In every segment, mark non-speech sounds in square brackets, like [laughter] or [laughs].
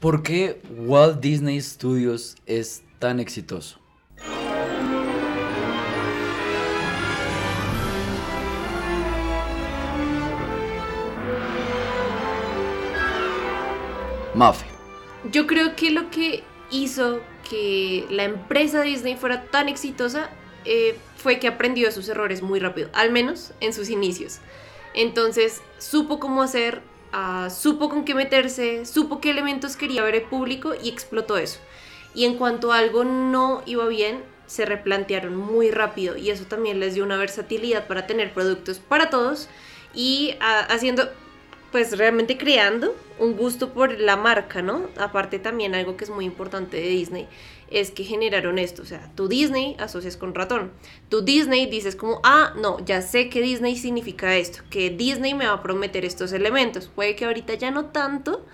¿Por qué Walt Disney Studios es tan exitoso? Mafe. Yo creo que lo que hizo que la empresa Disney fuera tan exitosa eh, fue que aprendió sus errores muy rápido, al menos en sus inicios. Entonces supo cómo hacer, ah, supo con qué meterse, supo qué elementos quería ver el público y explotó eso. Y en cuanto algo no iba bien, se replantearon muy rápido y eso también les dio una versatilidad para tener productos para todos y ah, haciendo pues realmente creando un gusto por la marca, ¿no? Aparte también algo que es muy importante de Disney es que generaron esto, o sea, tu Disney asocias con ratón, tu Disney dices como, ah, no, ya sé que Disney significa esto, que Disney me va a prometer estos elementos, puede que ahorita ya no tanto,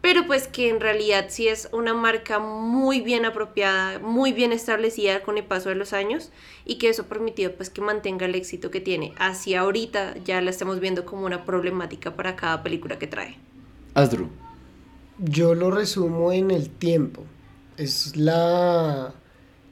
pero pues que en realidad sí es una marca muy bien apropiada, muy bien establecida con el paso de los años y que eso ha permitido pues que mantenga el éxito que tiene. Así ahorita ya la estamos viendo como una problemática para cada película que trae. Asdru. Yo lo resumo en el tiempo. Es la...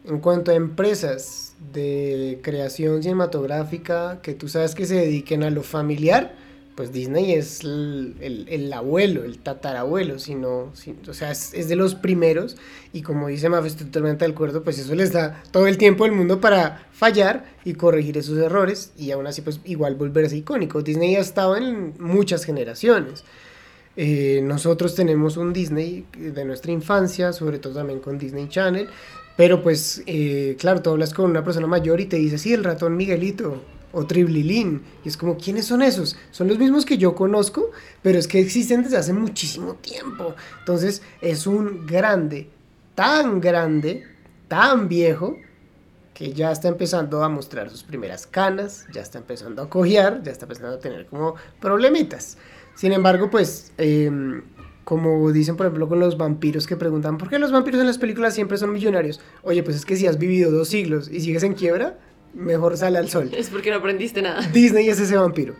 En cuanto a empresas de creación cinematográfica que tú sabes que se dediquen a lo familiar, pues Disney es el, abuelo, el tatarabuelo, sino, o sea, es, de los primeros y como dice Maf, estoy totalmente de acuerdo, pues eso les da todo el tiempo del mundo para fallar y corregir esos errores y aún así pues igual volverse icónico. Disney ha estado en muchas generaciones. Eh, nosotros tenemos un Disney de nuestra infancia, sobre todo también con Disney Channel, pero pues eh, claro, tú hablas con una persona mayor y te dice, sí, el ratón Miguelito, o Triblilín. Y es como, ¿quiénes son esos? Son los mismos que yo conozco, pero es que existen desde hace muchísimo tiempo. Entonces es un grande, tan grande, tan viejo, que ya está empezando a mostrar sus primeras canas, ya está empezando a cojear, ya está empezando a tener como problemitas. Sin embargo, pues, em, como dicen por ejemplo con los vampiros que preguntan, ¿por qué los vampiros en las películas siempre son millonarios? Oye, pues es que si has vivido dos siglos y sigues en quiebra, mejor sale al sol. Es porque no aprendiste nada. Disney es ese vampiro.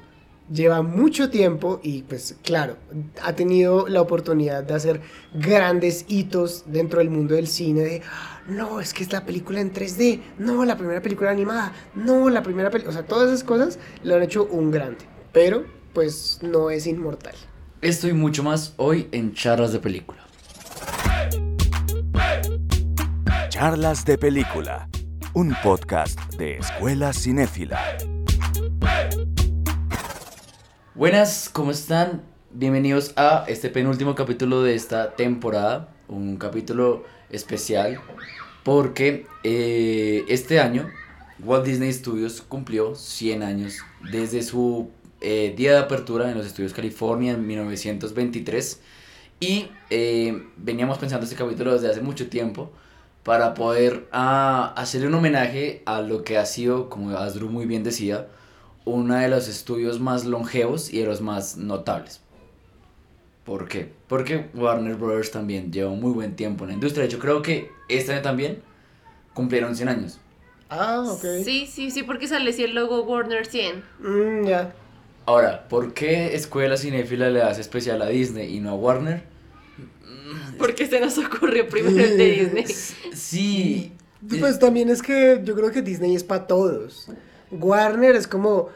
Lleva mucho tiempo y pues claro, ha tenido la oportunidad de hacer grandes hitos dentro del mundo del cine de, no, es que es la película en 3D, no, la primera película animada, no, la primera película, o sea, todas esas cosas lo han hecho un grande, pero pues no es inmortal. Estoy mucho más hoy en Charlas de Película. Charlas de Película un podcast de Escuela Cinéfila. Buenas, ¿cómo están? Bienvenidos a este penúltimo capítulo de esta temporada, un capítulo especial porque eh, este año Walt Disney Studios cumplió 100 años desde su eh, día de apertura en los estudios California en 1923 y eh, veníamos pensando este capítulo desde hace mucho tiempo para poder ah, hacerle un homenaje a lo que ha sido, como Asdru muy bien decía, uno de los estudios más longevos y de los más notables. ¿Por qué? Porque Warner Brothers también lleva muy buen tiempo en la industria. De hecho, creo que este año también cumplieron 100 años. Ah, ok. Sí, sí, sí, porque sale así el logo Warner 100. Mm, ya. Ahora, ¿por qué Escuela Cinéfila le hace especial a Disney y no a Warner? Porque se nos ocurrió primero el de [laughs] Disney. Sí. Pues también es que yo creo que Disney es para todos. Warner es como,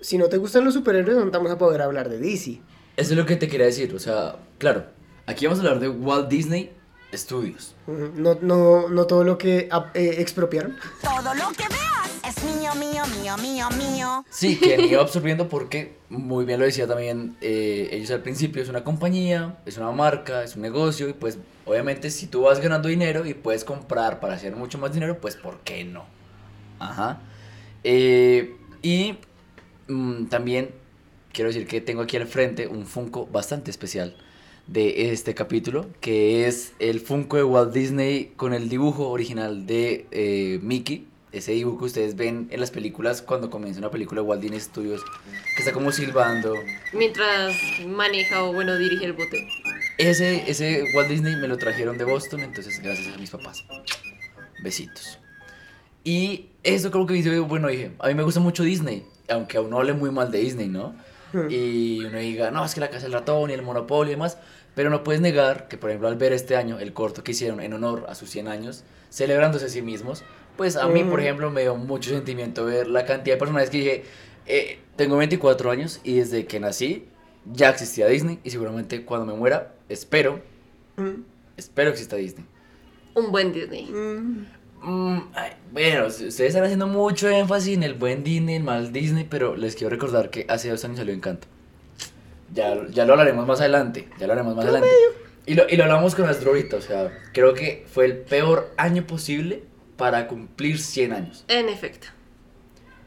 si no te gustan los superhéroes, no vamos a poder hablar de DC. Eso es lo que te quería decir. O sea, claro, aquí vamos a hablar de Walt Disney Studios. No, no, no todo lo que eh, expropiaron. Todo lo que veas es mío, mío, mío, mío, mío. Sí, que han [laughs] ido absorbiendo porque, muy bien lo decía también eh, ellos al principio, es una compañía, es una marca, es un negocio y pues obviamente si tú vas ganando dinero y puedes comprar para hacer mucho más dinero, pues ¿por qué no? Ajá. Eh, y mm, también quiero decir que tengo aquí al frente un Funko bastante especial de este capítulo, que es el Funko de Walt Disney con el dibujo original de eh, Mickey. Ese dibujo que ustedes ven en las películas cuando comienza una película de Walt Disney Studios, que está como silbando. Mientras maneja o, bueno, dirige el bote. Ese, ese Walt Disney me lo trajeron de Boston, entonces gracias a mis papás. Besitos. Y eso creo que dice, bueno, dije, a mí me gusta mucho Disney, aunque aún no hable muy mal de Disney, ¿no? Y uno diga, no, es que la casa del ratón y el monopolio y demás. Pero no puedes negar que, por ejemplo, al ver este año el corto que hicieron en honor a sus 100 años, celebrándose a sí mismos, pues a mí, por Mm. ejemplo, me dio mucho sentimiento ver la cantidad de personajes que dije, eh, tengo 24 años y desde que nací ya existía Disney y seguramente cuando me muera, espero, Mm, espero que exista Disney. Un buen Disney. mm. Mm, ay, bueno, ustedes están haciendo mucho énfasis en el buen Disney, el mal Disney, pero les quiero recordar que hace dos años salió Encanto. Ya, ya lo hablaremos más adelante, ya lo haremos más adelante. Y lo, y lo hablamos con Astro ahorita, o sea, creo que fue el peor año posible para cumplir 100 años. En efecto.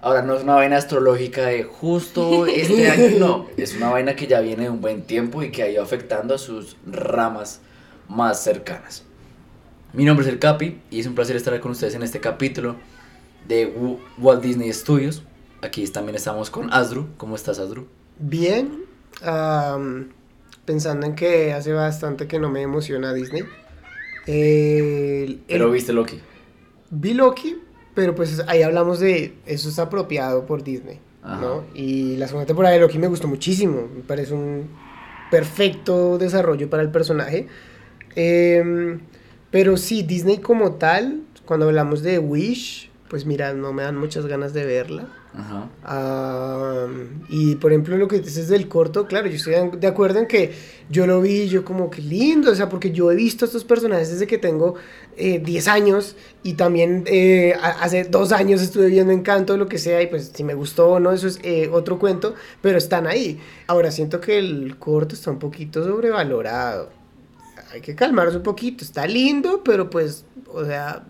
Ahora, no es una vaina astrológica de justo este [laughs] año, no, es una vaina que ya viene de un buen tiempo y que ha ido afectando a sus ramas más cercanas. Mi nombre es el Capi y es un placer estar con ustedes en este capítulo de Walt Disney Studios. Aquí también estamos con Asdru. ¿Cómo estás, Asdru? Bien, pensando en que hace bastante que no me emociona Disney. El- Pero el- viste Loki. vi Loki, pero pues ahí hablamos de eso es apropiado por Disney, Ajá. ¿no? Y la segunda temporada de Loki me gustó muchísimo, me parece un perfecto desarrollo para el personaje. Em, pero sí, Disney como tal, cuando hablamos de Wish, pues mira, no me dan muchas ganas de verla. Ajá. Ah, y por ejemplo, lo que dices del corto, claro, yo estoy de- acuerdo en que yo lo vi, yo como que lindo, o sea, porque yo he visto a estos personajes desde que tengo eh, 10 años y también eh, hace dos años estuve viendo Encanto, lo que sea, y pues si me gustó o no, eso es eh, otro cuento, pero están ahí. Ahora siento que el corto está un poquito sobrevalorado. Hay que calmarse un poquito, está lindo, pero pues, o sea,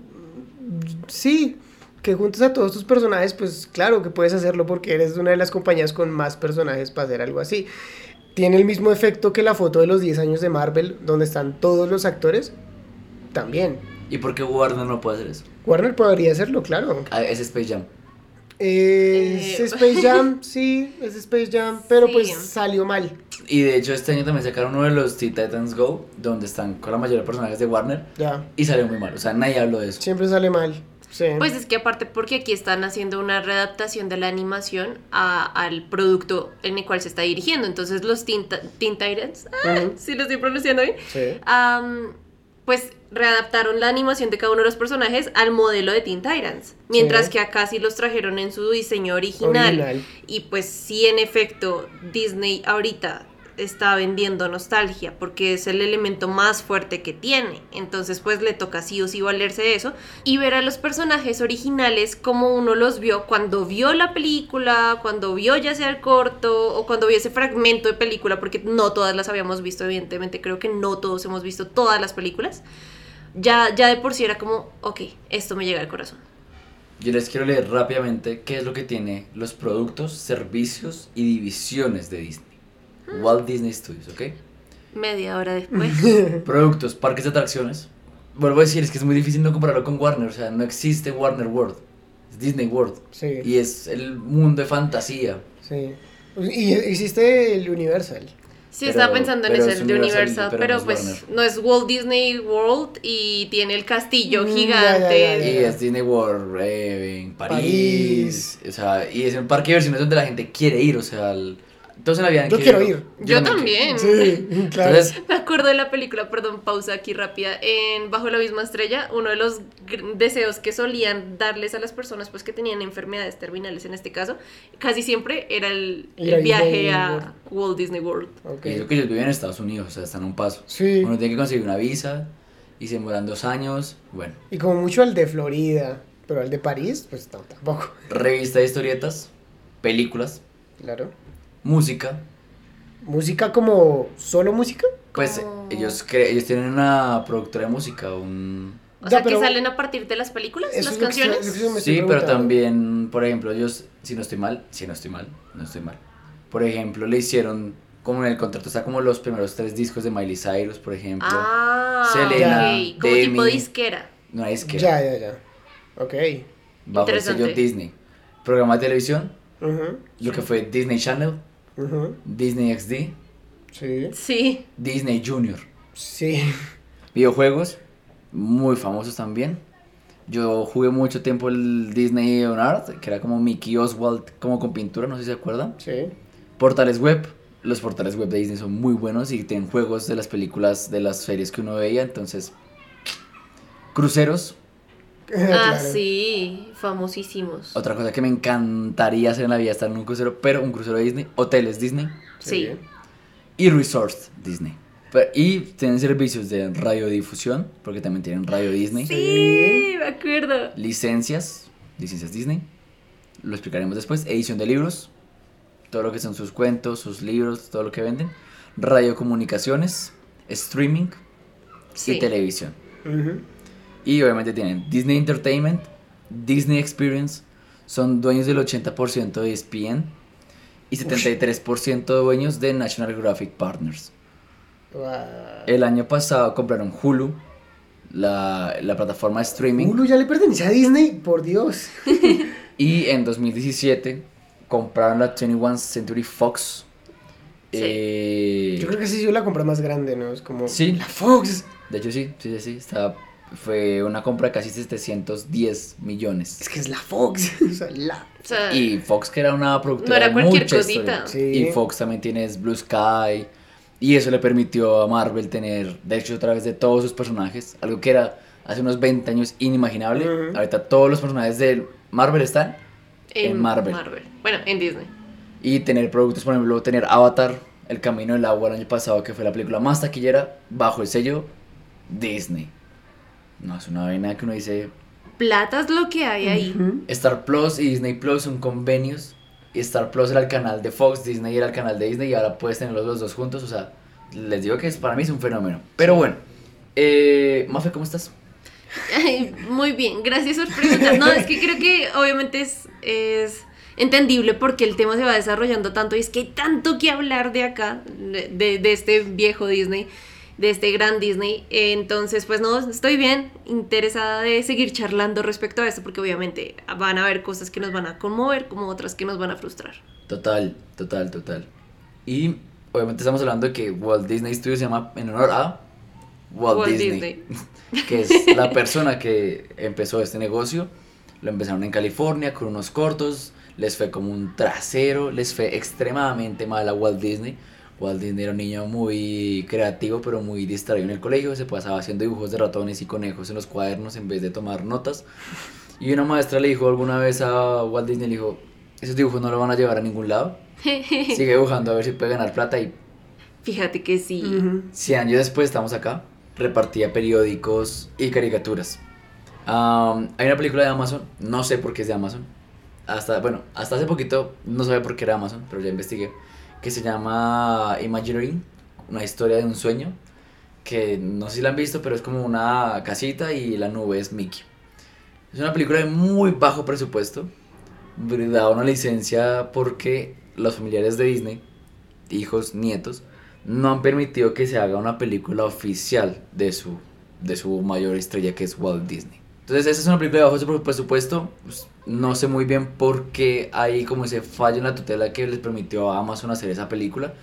sí, que juntes a todos tus personajes, pues claro que puedes hacerlo porque eres una de las compañías con más personajes para hacer algo así. Tiene el mismo efecto que la foto de los 10 años de Marvel, donde están todos los actores. También. ¿Y por qué Warner no puede hacer eso? Warner podría hacerlo, claro. Ah, es Space Jam. Es Eh. Space Jam, [laughs] sí, es Space Jam, pero Sí. pues salió mal. Y de hecho este año también sacaron uno de los Teen Titans Go, donde están con la mayoría de personajes de Warner, Ya, y salió muy mal. O sea, nadie habló de eso. siempre sale mal. Sí. Pues es que aparte porque aquí están haciendo una readaptación de la animación a- al producto en el cual se está dirigiendo. Entonces los Teen, Teen Titans, ah, Ujú. si lo estoy pronunciando bien, Sí. Pues readaptaron la animación de cada uno de los personajes al modelo de Teen Titans. Mientras Sí. que acá sí los trajeron en su diseño original. Original. Y pues sí, en efecto, Disney ahorita está vendiendo nostalgia porque es el elemento más fuerte que tiene. Entonces pues le toca sí o sí valerse de eso y ver a los personajes originales como uno los vio cuando vio la película, cuando vio ya sea el corto o cuando vio ese fragmento de película, porque no todas las habíamos visto, evidentemente creo que no todos hemos visto todas las películas. Ya, ya de por sí era como, ok, esto me llega al corazón. Yo les quiero leer rápidamente qué es lo que tiene los productos, servicios y divisiones de Disney. Walt Disney Studios, ¿ok? Media hora después. [laughs] Productos, parques de atracciones. Vuelvo a decir, es que es muy difícil no compararlo con Warner, o sea, no existe Warner World, es Disney World. Sí. Y es el mundo de fantasía. Sí. Y existe el Universal. Sí, Pero- estaba pensando en pero ese, es el de Universal, pero pero, no es pues Warner. no es Walt Disney World y tiene el castillo Mm, ya, gigante. ya, ya, Y es Disney World eh, en París, París. O sea, y es un parque de diversiones donde la gente quiere ir. O sea, el- todos en la vida Yo querido- quiero ir. Yo quiero- también. Sí, [laughs] claro. Entonces, Me acuerdo de la película, perdón, pausa aquí rápida. En Bajo la misma estrella, uno de los deseos que solían darles a las personas pues que tenían enfermedades terminales en este caso, casi siempre era el, el viaje a. Walt Disney World. Ok. y eso que ellos viven en Estados Unidos, o sea, están a un paso. Sí. Uno tiene que conseguir una visa y se demoran dos años. Bueno, Y como mucho al de Florida, pero al de París, pues no, tampoco. revista de historietas, películas, Claro. Música. Música como solo música. Pues Como- ellos, ellos tienen una productora de música, un... O Ya, sea, pero- que salen a partir de las películas, Eso las que canciones. que Sí, pero también, por ejemplo, ellos, si no estoy mal, si no estoy mal, no estoy mal. Por ejemplo, le hicieron, como en el contrato está como los primeros tres discos de Miley Cyrus, por ejemplo. Ah, Selena, ok, como tipo disquera. No es que Ya, ya, ya. Ok. bajo el sello. Disney. Programa de televisión, lo que fue Disney Channel, Disney XD, Sí. Sí. Disney Junior. Sí. Videojuegos, muy famosos también. Yo jugué mucho tiempo el Disney on Art, que era como Mickey Oswald, como con pintura, no sé si se acuerdan. Sí. Portales web, los portales web de Disney son muy buenos y tienen juegos de las películas, de las series que uno veía, entonces... Cruceros, [laughs] Ah, Claro. sí, famosísimos. otra cosa que me encantaría hacer en la vida, estar en un crucero, pero un crucero de Disney, hoteles Disney Sí. y resorts Disney. Pero- y tienen servicios de radiodifusión, porque también tienen radio Disney. Sí, me acuerdo. licencias, licencias Disney, lo explicaremos después, edición de libros, todo lo que son sus cuentos, sus libros, todo lo que venden, radiocomunicaciones, streaming Sí. y televisión. Y obviamente tienen Disney Entertainment, Disney Experience, son dueños del 80% de ESPN y 73% dueños de National Geographic Partners. El año pasado compraron Hulu, la, la plataforma de streaming. Hulu ya le pertenece a Disney, por Dios. [laughs] Y en 2017 compraron la 21 Century Fox. Sí. Eh, Yo creo que sí, yo la compra más grande, ¿no? Es como. Sí. La Fox. De hecho, sí, sí, sí, sí. Estaba, fue una compra de casi 710 millones. Es que es la Fox. [laughs] o sea, la. O sea, Y Fox, que era una productora. No era de cualquier mucha cosita. Sí. Y Fox también tiene Blue Sky. Y eso le permitió a Marvel tener, de hecho, a través de todos sus personajes, algo que era hace unos 20 años inimaginable. Ujú. Ahorita todos los personajes de Marvel están. en Marvel. Bueno, en Disney. Y tener productos, por ejemplo, tener Avatar, El Camino del Agua el año pasado, que fue la película más taquillera, bajo el sello Disney. No, es una vaina que uno dice. Plata es lo que hay ahí. Star Plus y Disney Plus son convenios. Y Star Plus era el canal de Fox, Disney era el canal de Disney y ahora puedes tenerlos los dos juntos. O sea, les digo que es, para mí es un fenómeno. Pero bueno, eh, Mafe, ¿cómo estás? Ay, muy bien, gracias por preguntar. No, es que creo que obviamente es, es entendible porque el tema se va desarrollando tanto y es que hay tanto que hablar de acá, de- de este viejo Disney, de este gran Disney. Entonces, pues no, estoy bien interesada de seguir charlando respecto a esto porque obviamente van a haber cosas que nos van a conmover como otras que nos van a frustrar. Total, total, total. Y obviamente estamos hablando de que Walt Disney Studios se llama en honor a Walt, Walt Disney, [laughs] que es la persona que empezó este negocio. Lo empezaron en California con unos cortos, les fue como un trasero, les fue extremadamente mal a Walt Disney. Walt Disney era un niño muy creativo, pero muy distraído en el colegio. Se pasaba haciendo dibujos de ratones y conejos en los cuadernos en vez de tomar notas. Y una maestra le dijo alguna vez a Walt Disney, le dijo, esos dibujos no lo van a llevar a ningún lado. [laughs] Sigue dibujando a ver si puede ganar plata y Fíjate que sí. Ujú. 100 años después estamos acá. Repartía periódicos y caricaturas. Hay una película de Amazon, no sé por qué es de Amazon. Hasta, bueno, hasta hace poquito no sabía por qué era Amazon, pero ya investigué. Que se llama Imagineering, una historia de un sueño. Que no sé si la han visto, pero es como una casita y la nube es Mickey. Es una película de muy bajo presupuesto. Da una licencia porque los familiares de Disney, hijos, nietos, no han permitido que se haga una película oficial de su, de su mayor estrella que es Walt Disney. Entonces, esa es una película de bajo su presupuesto. pues, no sé muy bien por qué hay como ese fallo en la tutela que les permitió a Amazon hacer esa película.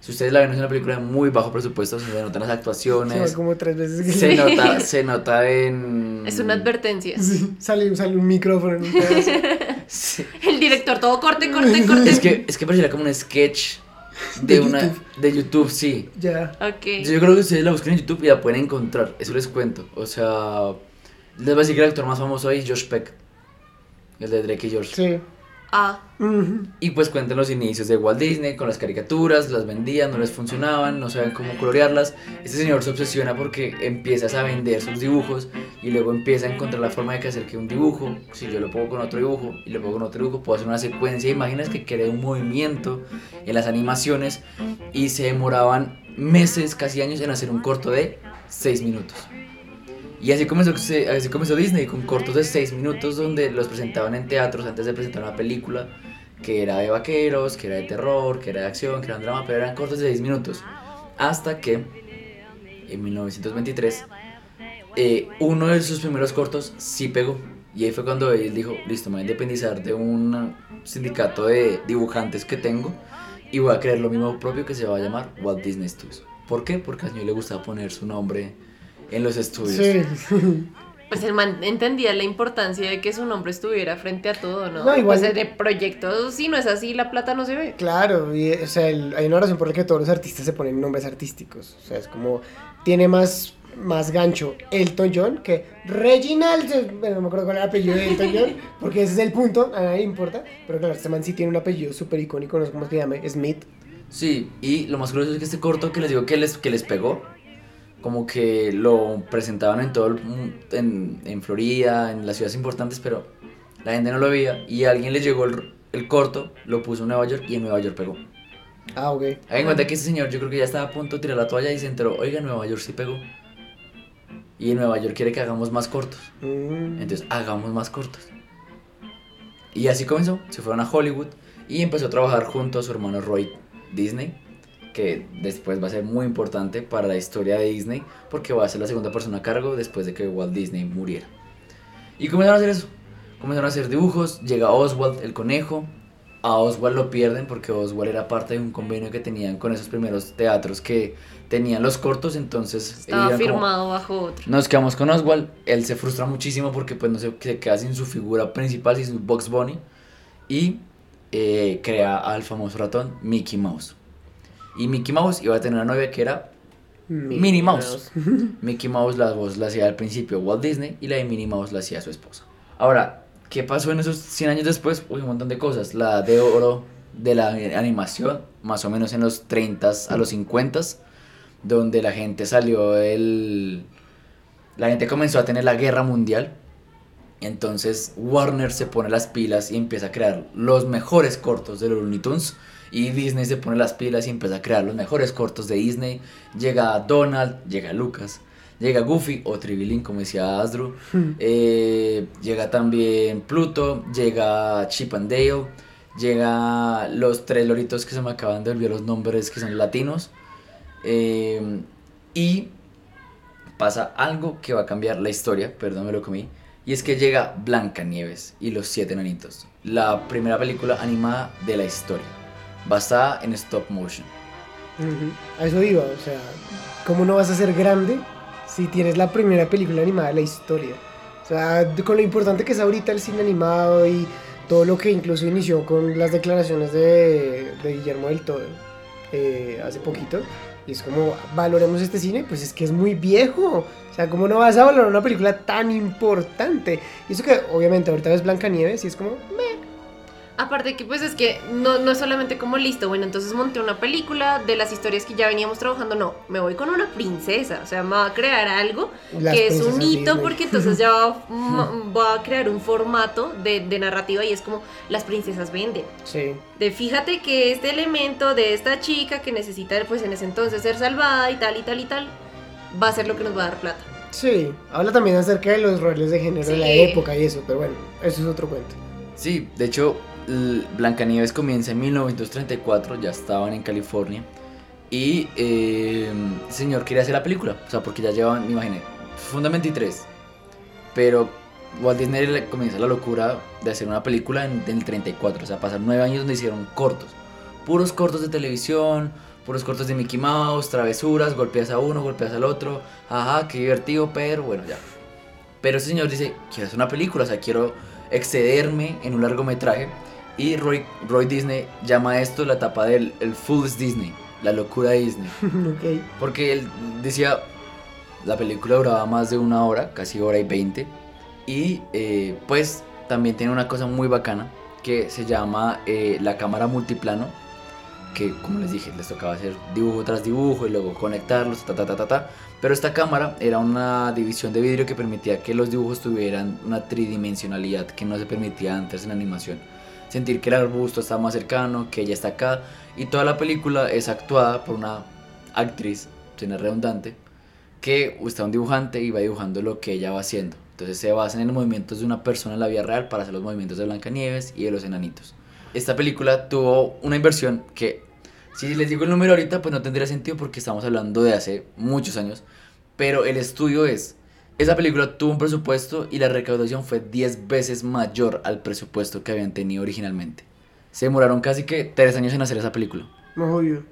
Si ustedes la ven, es una película de muy bajo presupuesto, se notan las Se actuaciones. como tres veces que Se nota, se nota en... Es una advertencia. Sí, sale, sale un micrófono en un pedazo. [laughs] Sí. El director todo corte, corte, corte. Es que, es que pareciera como un sketch de, De una... YouTube. De YouTube, sí. ya. Ok. Yo creo que ustedes la buscan en YouTube y la pueden encontrar, eso les cuento. O sea, les voy a decir que el actor más famoso ahí es Josh Peck, el de Drake y George. Sí. Ah. Y pues cuentan los inicios de Walt Disney con las caricaturas, las vendían, no les funcionaban, no saben cómo colorearlas. Este señor se obsesiona porque empiezas a vender sus dibujos y luego empieza a encontrar la forma de que hacer que un dibujo, si yo lo pongo con otro dibujo y lo pongo con otro dibujo, puedo hacer una secuencia de imágenes que crea un movimiento en las animaciones y se demoraban meses, casi años en hacer un corto de 6 minutos. Y así comenzó, así comenzó Disney con cortos de 6 minutos donde los presentaban en teatros antes de presentar una película que era de vaqueros, que era de terror, que era de acción, que era un drama, pero eran cortos de 6 minutos. Hasta que en 1923 eh, uno de sus primeros cortos sí pegó. Y ahí fue cuando él dijo, listo, me voy a independizar de un sindicato de dibujantes que tengo y voy a crear lo mismo propio que se va a llamar Walt Disney Studios. ¿Por qué? Porque al señor le gustaba poner su nombre en los estudios. Sí. [laughs] Pues el man entendía la importancia de que su nombre estuviera frente a todo, ¿no? No, igual- Pues de proyectos, si no es así, la plata no se ve. Claro, y, o sea, el- hay una razón por la que todos los artistas se ponen nombres artísticos. O sea, es como, tiene más, más gancho Elton John que Reginald. Bueno, no me acuerdo cuál era el apellido de Elton John, [laughs] porque ese es el punto, a nadie le importa. Pero claro, este man sí tiene un apellido súper icónico, no sé cómo se llama, Smith. Sí, y lo más curioso es que este corto que les digo que les, que les pegó, como que lo presentaban en todo el, en, en Florida, en las ciudades importantes, pero la gente no lo veía y a alguien le llegó el, el corto, lo puso en Nueva York y en Nueva York pegó. Ah, ok. Hagan en cuenta que ese señor yo creo que ya estaba a punto de tirar la toalla y se enteró, oiga, Nueva York sí pegó. Y en Nueva York quiere que hagamos más cortos. Mm. Entonces, hagamos más cortos. Y así comenzó. Se fueron a Hollywood y empezó a trabajar junto a su hermano Roy Disney, que después va a ser muy importante para la historia de Disney, porque va a ser la segunda persona a cargo después de que Walt Disney muriera. Y comenzaron a hacer eso. Comenzaron a hacer dibujos. Llega Oswald, el conejo. A Oswald lo pierden porque Oswald era parte de un convenio que tenían con esos primeros teatros que tenían los cortos, entonces Estaba como- firmado bajo otro. nos quedamos con Oswald, él se frustra muchísimo porque pues no se, se queda sin su figura principal, sin su Box Bunny y eh, crea al famoso ratón Mickey Mouse. Y Mickey Mouse iba a tener una novia que era Minnie Mouse. [laughs] [laughs] Mickey Mouse la voz la hacía al principio Walt Disney y la de Minnie Mouse la hacía su esposa. Ahora, ¿qué pasó en esos 100 años después? Uy, un montón de cosas. La de oro de la animación, más o menos en los 30 a los 50 donde la gente salió el... La gente comenzó a tener la guerra mundial. Entonces Warner se pone las pilas y empieza a crear los mejores cortos de los Looney Tunes. Y Disney se pone las pilas y empieza a crear los mejores cortos de Disney. Llega Donald, llega Lucas, llega Goofy o Tribilín, como decía Asdru. Eh, llega también Pluto, llega Chip and Dale, llega los tres loritos que se me acaban de olvidar los nombres que son latinos. Eh, y pasa algo que va a cambiar la historia, perdón, me lo comí. Y es que llega Blancanieves y los siete enanitos, la primera película animada de la historia, basada en stop motion. Ujú. A eso iba, o sea, ¿cómo no vas a ser grande si tienes la primera película animada de la historia? O sea, con lo importante que es ahorita el cine animado y todo lo que incluso inició con las declaraciones de, de Guillermo del Toro eh, hace poquito. Y es como, valoremos este cine, pues es que es muy viejo. O sea, ¿cómo no vas a valorar una película tan importante? Y eso que obviamente ahorita ves Blancanieves y es como, meh. Aparte que pues es que no, no es solamente como listo, bueno, entonces monté una película de las historias que ya veníamos trabajando, no, me voy con una princesa, o sea, me va a crear algo Las que es un hito Disney. porque entonces ya [laughs] va, a crear un formato de, de narrativa y es como las princesas venden. Sí. De fíjate que este elemento de esta chica que necesita pues en ese entonces ser salvada y tal y tal y tal, va a ser lo que nos va a dar plata. Sí, habla también acerca de los roles de género de la época y eso, pero bueno, eso es otro cuento. Sí, de hecho, Blancanieves comienza en 1934, ya estaban en California. Y eh, el señor quería hacer la película, o sea, porque ya llevaban, me imaginé, un 23. Pero Walt Disney comienza la locura de hacer una película en, en el 34, o sea, pasan nueve años donde hicieron cortos. Puros cortos de televisión, puros cortos de Mickey Mouse, travesuras, golpeas a uno, golpeas al otro. Ajá, qué divertido, pero bueno, ya. Pero ese señor dice, quiero hacer una película, o sea, quiero excederme en un largometraje. Y Roy, Roy Disney llama a esto la etapa del el Fool's Disney, la locura de Disney. [laughs] ok. Porque él decía, la película duraba más de una hora, casi hora y veinte. Y eh, pues también tiene una cosa muy bacana que se llama eh, la cámara multiplano. Que como les dije, les tocaba hacer dibujo tras dibujo y luego conectarlos, ta ta ta ta ta. Pero esta cámara era una división de vidrio que permitía que los dibujos tuvieran una tridimensionalidad que no se permitía antes en animación. Sentir que el arbusto está más cercano, que ella está acá. Y toda la película es actuada por una actriz, suena redundante, que está un dibujante y va dibujando lo que ella va haciendo. Entonces se basan en los movimientos de una persona en la vida real para hacer los movimientos de Blancanieves y de los enanitos. Esta película tuvo una inversión que, si les digo el número ahorita, pues no tendría sentido porque estamos hablando de hace muchos años. Pero el estudio es, esa película tuvo un presupuesto y la recaudación fue 10 veces mayor al presupuesto que habían tenido originalmente. Se demoraron casi que 3 años en hacer esa película. No, obvio.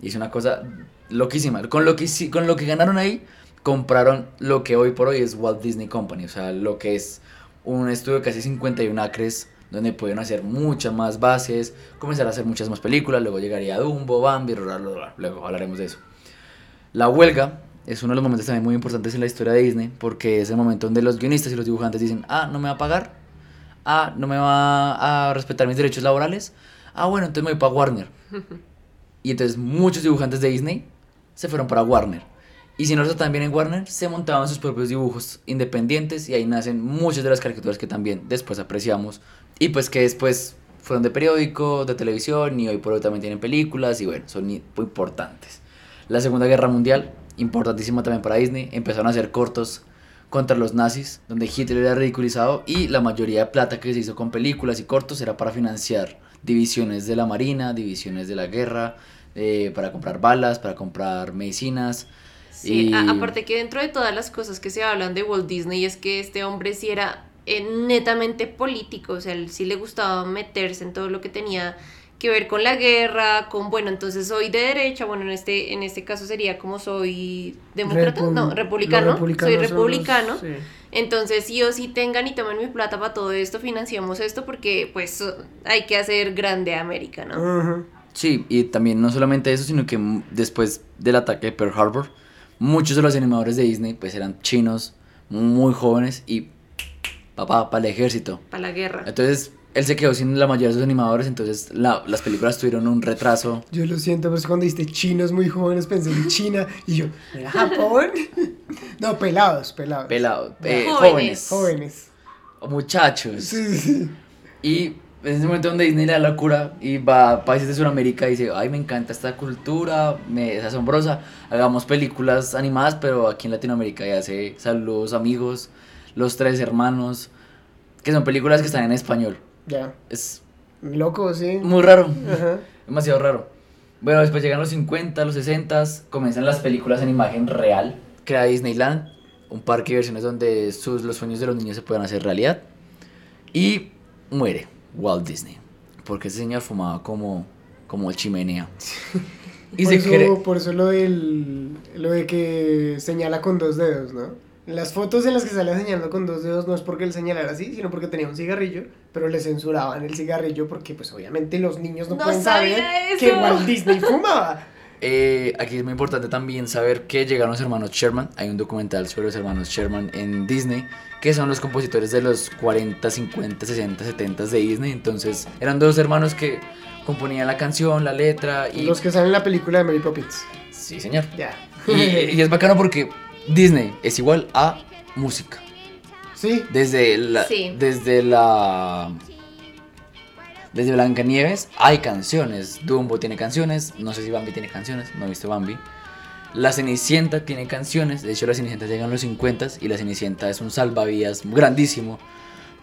Y es una cosa loquísima. Con lo que, con lo que ganaron ahí, compraron lo que hoy por hoy es Walt Disney Company, o sea, lo que es un estudio de casi 51 acres donde pudieron hacer muchas más bases, comenzar a hacer muchas más películas, luego llegaría Dumbo, Bambi, bla, bla, bla, luego hablaremos de eso. La huelga es uno de los momentos también muy importantes en la historia de Disney, porque es el momento donde los guionistas y los dibujantes dicen, ah, no me va a pagar, ah, no me va a respetar mis derechos laborales, ah, bueno, entonces me voy para Warner. Y entonces muchos dibujantes de Disney se fueron para Warner. Y si no eso también en Warner, se montaban sus propios dibujos independientes y ahí nacen muchas de las caricaturas que también después apreciamos y pues que después fueron de periódico, de televisión y hoy por hoy también tienen películas y bueno, son muy importantes. La Segunda Guerra Mundial, importantísima también para Disney, empezaron a hacer cortos contra los nazis, donde Hitler era ridiculizado y la mayoría de plata que se hizo con películas y cortos era para financiar divisiones de la Marina, divisiones de la guerra, eh, para comprar balas, para comprar medicinas. Sí, y- a- aparte que dentro de todas las cosas que se hablan de Walt Disney es que este hombre sí era eh, netamente político, o sea, él sí le gustaba meterse en todo lo que tenía que ver con la guerra, con, bueno, entonces soy de derecha, bueno, en este, en este caso sería como soy demócrata, Repu- no, republicano, soy los- republicano, sí. entonces sí o sí tengan y tomen mi plata para todo esto, financiamos esto porque pues hay que hacer grande América, ¿no? Sí, y también no solamente eso, sino que después del ataque de Pearl Harbor, muchos de los animadores de Disney pues eran chinos, muy jóvenes y papá, para el ejército. Para la guerra. Entonces él se quedó sin la mayoría de sus animadores, entonces la- las películas tuvieron un retraso. Yo lo siento, pero es cuando diste chinos muy jóvenes pensé en China y yo, ¿era Japón? [laughs] No, pelados, pelados. Pelado, eh, Jóvenes. jóvenes, o muchachos. Sí, sí, sí. Y en ese momento donde Disney le da la cura y va a países de Sudamérica y dice, ay, me encanta esta cultura, me, es asombrosa, hagamos películas animadas, pero aquí en Latinoamérica ya hace Saludos amigos, Los Tres Hermanos, que son películas que están en español. Ya. Es Loco, sí. muy raro, Ajá. [laughs] demasiado raro. Bueno, después llegan los 50, los 60, comienzan las películas en imagen real, crea Disneyland, un parque de diversiones donde sus, los sueños de los niños se puedan hacer realidad. Y muere Walt Disney, porque ese señor fumaba como, como chimenea. [laughs] Y por, se eso, por eso lo, del, lo de que señala con dos dedos, ¿no? Las fotos en las que sale señalando con dos dedos no es porque él señalara así, sino porque tenía un cigarrillo, pero le censuraban el cigarrillo porque pues obviamente los niños no, No pueden saber eso. que Walt Disney fumaba. Eh, aquí es muy importante también saber que llegaron los hermanos Sherman. Hay un documental sobre los hermanos Sherman en Disney, que son los compositores de los 40, 50, 60, 70 de Disney. Entonces eran dos hermanos que componían la canción, la letra y... Los que salen en la película de Mary Poppins. Sí, señor. Ya. Y, y es bacano porque Disney es igual a música. Sí. Desde la, Sí. desde la, desde Blancanieves hay canciones. Dumbo tiene canciones. No sé si Bambi tiene canciones. No he visto Bambi. La Cenicienta tiene canciones. De hecho, la Cenicienta llega en los 50 y la Cenicienta es un salvavidas grandísimo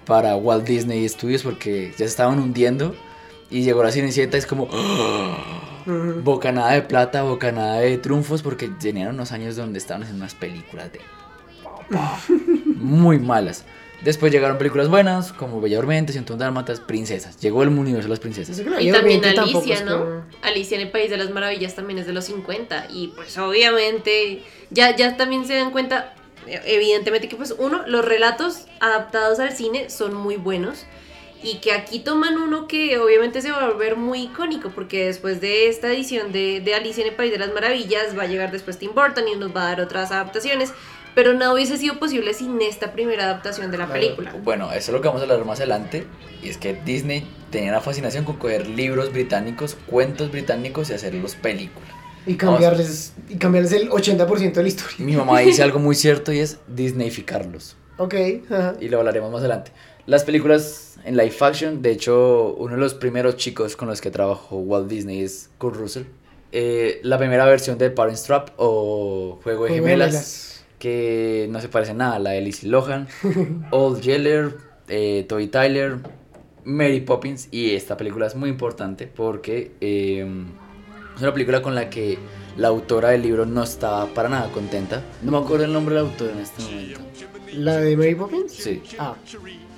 para Walt Disney Studios porque ya se estaban hundiendo. Y llegó la Cenicienta, es como bocanada de plata, bocanada de triunfos, porque tenían unos años donde estaban haciendo unas películas de [laughs] muy malas. Después llegaron películas buenas, como Bella Durmiente, 101 Dálmatas, Princesas. Llegó el universo de las princesas. Y también Alicia, ¿no? Alicia en el País de las Maravillas también es de los 50 y pues obviamente ya, ya también se dan cuenta, eh, evidentemente que pues uno, los relatos adaptados al cine son muy buenos y que aquí toman uno que obviamente se va a volver muy icónico porque después de esta edición de, de Alicia en el País de las Maravillas va a llegar después Tim Burton y nos va a dar otras adaptaciones, pero no hubiese sido posible sin esta primera adaptación de la Claro. película. Bueno, eso es lo que vamos a hablar más adelante. Y es que Disney tenía una fascinación con coger libros británicos, cuentos británicos y hacerlos películas. Y cambiarles, y cambiarles el 80% de la historia. Mi mamá dice algo muy [laughs] cierto y es Disneyficarlos. Ok, ajá. y lo hablaremos más adelante. Las películas en live action, de hecho, uno de los primeros chicos con los que trabajó Walt Disney es Kurt Russell. Eh, la primera versión de Parent Trap o Juego de Juego de Gemelas, Gemelas. que no se parece nada a la de Lizzie Lohan, [laughs] Old Yeller, eh, Toy Tyler, Mary Poppins. Y esta película es muy importante porque eh, es una película con la que la autora del libro no estaba para nada contenta. No me acuerdo el nombre del autor en este momento. ¿La de Mary Poppins? Sí. Ah,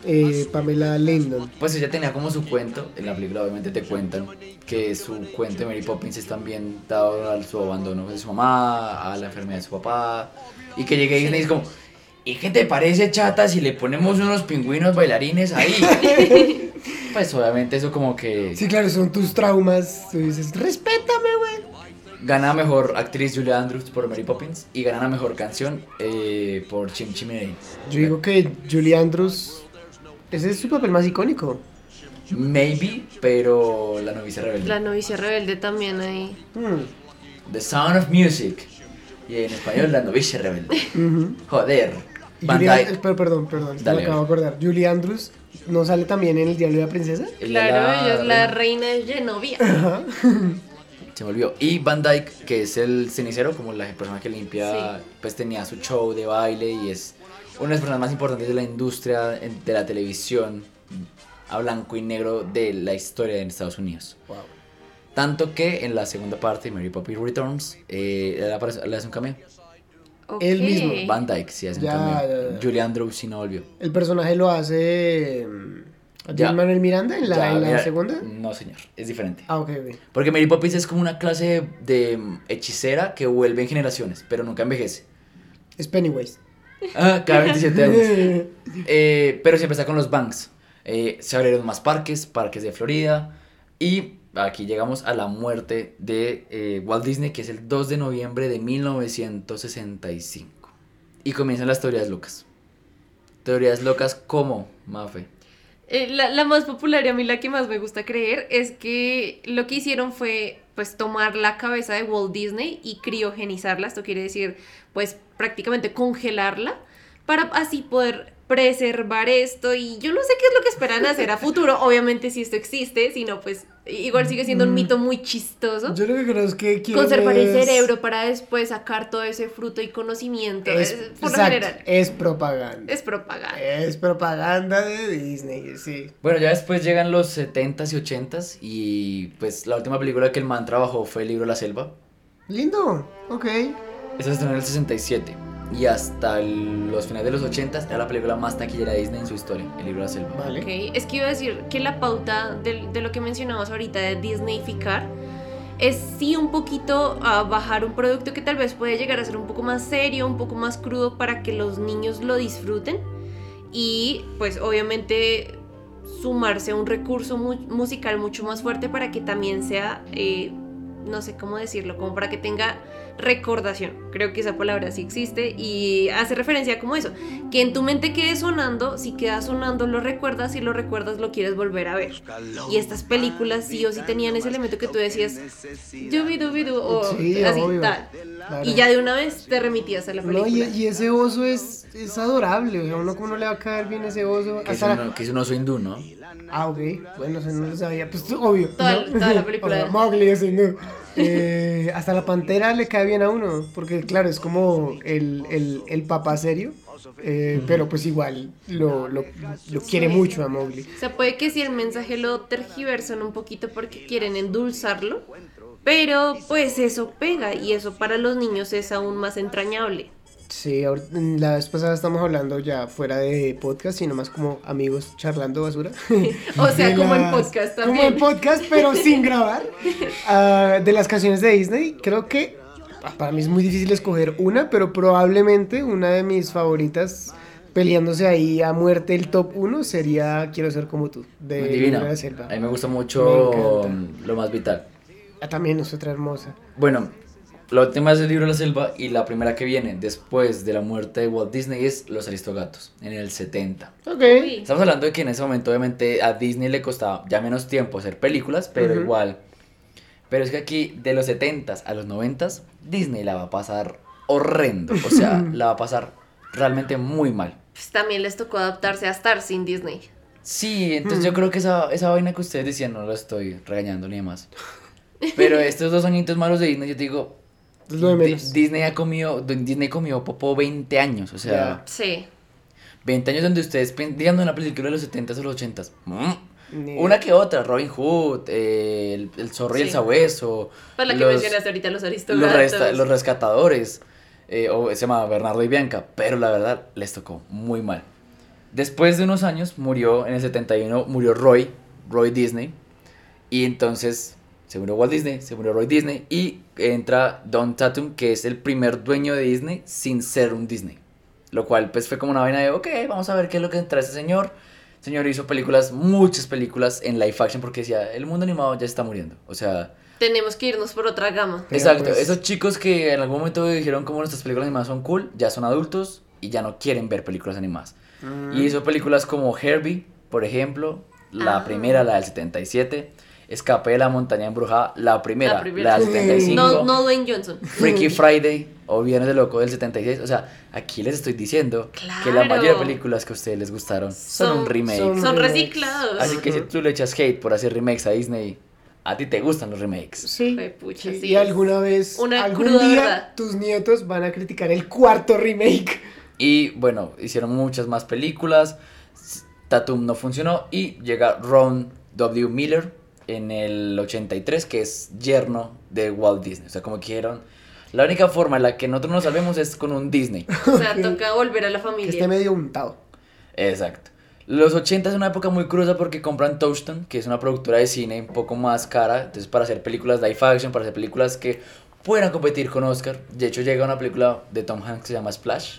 eh, Pamela Lindon. Pues ella tenía como su cuento, en la película obviamente te cuentan que su cuento de Mary Poppins es también dado a su abandono de su mamá, a la enfermedad de su papá, Y que llegue Disney y es como, ¿y qué te parece, chata, si le ponemos unos pingüinos bailarines ahí? [laughs] pues obviamente eso como que Sí, claro, son tus traumas. Tú dices, respétame, güey. gana a mejor actriz Julia Andrews por Mary Poppins y gana a mejor canción eh, por Chim Chiminey. Yo digo que Julie Andrews. Ese es su papel más icónico. Maybe, pero la novicia rebelde. La novicia rebelde también ahí. Hmm. The Sound of Music. Y en español, la novicia rebelde. Joder. Y Van Julie- Dyke. pero, perdón, perdón, Dale, me acabo de acordar. Julie Andrews no sale también en El Diablo de la Princesa. Claro, ella es la reina- reina de Genovia. [laughs] Se me olvidó. Y Van Dyke, que es el cenicero, como la persona que limpia, Sí. pues tenía su show de baile y es una de las personas más importantes de la industria de la televisión a blanco y negro de la historia en Estados Unidos. Wow. Tanto que en la segunda parte, Mary Poppins Returns, eh, él aparece- le hace un cameo. Él Ok. mismo, Van Dyke sí hace un Ya, cameo. ya, ya. Julie Andrews sí no volvió. El personaje lo hace. mm, Ya. Manuel Miranda en la, Ya, en la mira, segunda. No, señor, es diferente. Ah, ok, ok. Porque Mary Poppins es como una clase de hechicera que vuelve en generaciones, pero nunca envejece. Es Pennywise. Ah, cada 27 años. [laughs] Eh, pero siempre está con los banks. Eh, se abrieron más parques, parques de Florida. Y aquí llegamos a la muerte de eh, Walt Disney, que es el 2 de noviembre de 1965. Y comienzan las teorías locas. Teorías locas como, Mafe. Eh, la, la más popular y a mí la que más me gusta creer es que lo que hicieron fue pues tomar la cabeza de Walt Disney y criogenizarla, esto quiere decir pues prácticamente congelarla para así poder preservar esto y yo no sé qué es lo que esperan hacer a futuro, [laughs] obviamente si esto existe, si no pues igual sigue siendo un mito muy chistoso. Yo lo que creo es que Conservar el cerebro para después sacar todo ese fruto y conocimiento. Es, por lo exacto, general, es propaganda. es propaganda. Es propaganda de Disney, sí. Bueno, ya después llegan los 70s y 80s. Y pues la última película que el man trabajó fue El libro de la selva. Lindo, ok. Esa se estrenó en el 67. Y hasta el- los finales de los 80 era la película más taquillera de Disney en su historia, El libro de la selva. Vale. Ok, es que iba a decir que la pauta de, de lo que mencionamos ahorita de Disneyficar es sí un poquito a bajar un producto que tal vez puede llegar a ser un poco más serio, un poco más crudo para que los niños lo disfruten y pues obviamente sumarse a un recurso mu- musical mucho más fuerte para que también sea, eh, no sé cómo decirlo, como para que tenga recordación. Creo que esa palabra sí existe y hace referencia como eso, que en tu mente quede sonando, si queda sonando lo recuerdas y lo recuerdas lo quieres volver a ver. Y estas películas sí o sí tenían ese elemento que tú decías, o Sí, así, obvio. tal. Claro. Y ya de una vez te remitías a la No, película. y, y ese oso es, es adorable. O sea, uno como no le va a caer bien ese oso. Que es, la- un, que es un oso hindú, ¿no? Ah, ok. Bueno, eso no lo sabía. Pues obvio. Toda- ¿no? toda la película. [laughs] O sea, Mowgli es hindú. Eh, hasta la pantera le cae bien a uno. Porque, claro, es como el, el, el papá serio. eh, Pero pues igual lo, lo, lo quiere mucho a Mowgli. O sea, puede que sí el mensaje lo tergiversan un poquito porque quieren endulzarlo, pero pues eso pega y eso para los niños es aún más entrañable. Sí, la vez pasada estamos hablando ya fuera de podcast, sino más como amigos charlando basura. [laughs] O sea, De como en las- podcast Como también. en podcast, pero [laughs] sin grabar. Ah, de las canciones de Disney, creo que ah, para mí es muy difícil escoger una, pero probablemente una de mis favoritas, peleándose ahí a muerte el top 1, sería Quiero ser como tú, de Divina. La Selva. A mí me gusta mucho Me lo más vital. Ah, también es otra hermosa. Bueno, la última es el libro de la selva y la primera que viene después de la muerte de Walt Disney es Los Aristogatos, en el 70. Ok. Estamos hablando de que en ese momento obviamente a Disney le costaba ya menos tiempo hacer películas, pero Ujú. igual. Pero es que aquí de los 70s a los 90s Disney la va a pasar horrendo, o sea, [laughs] la va a pasar realmente muy mal. pues también les tocó adaptarse a estar sin Disney. Sí, entonces Hmm. yo creo que esa, esa vaina que ustedes decían no lo estoy regañando ni demás. Pero estos dos añitos malos de Disney, yo te digo, Es lo de Di- menos. Disney ha comido, Disney comió popó 20 años, o sea, Sí. 20 años donde ustedes digan una película de los 70s o los 80s. mm, Una que otra, Robin Hood, eh, el, el zorro y el sabueso, Para la que los- mencionaste ahorita, los resta- los rescatadores, eh, o se llama Bernardo y Bianca, pero la verdad les tocó muy mal. Después de unos años murió, en el 71 murió Roy, Roy Disney, y entonces se murió Walt Disney, se murió Roy Disney y entra Don Tatum, que es el primer dueño de Disney sin ser un Disney. Lo cual pues fue como una vaina de, ok, vamos a ver qué es lo que trae este señor. El señor hizo películas, muchas películas en live action porque decía, el mundo animado ya está muriendo. O sea, Tenemos que irnos por otra gama. Pero, exacto, pues- esos chicos que en algún momento dijeron como nuestras películas animadas son cool, ya son adultos y ya no quieren ver películas animadas. Mm. Y hizo películas como Herbie, por ejemplo, la Ah. primera, la del 77, Escape de la montaña embrujada, la primera, la, La primera. del 75, No, no Dwayne Johnson. Freaky Friday o Viernes de Loco del 76. O sea, aquí les estoy diciendo que la mayoría de películas que a ustedes les gustaron son, Son- un remake. son- reciclados. Así que si tú le echas hate por hacer remakes a Disney, a ti te gustan los remakes. Sí. Pucha. Y alguna vez, Una algún día, verdad. tus nietos van a criticar el cuarto remake. Y bueno, hicieron muchas más películas. Tatum no funcionó. Y llega Ron W. Miller en el 83, que es yerno de Walt Disney. O sea, como que dijeron, la única forma en la que nosotros nos salvemos es con un Disney. [laughs] O sea, toca volver a la Que familia. esté medio untado. Exacto. Los 80 es una época muy cruza porque compran Touchstone, que es una productora de cine un poco más cara. Entonces, para hacer películas live action, para hacer películas que puedan competir con Oscar. De hecho, llega una película de Tom Hanks que se llama Splash,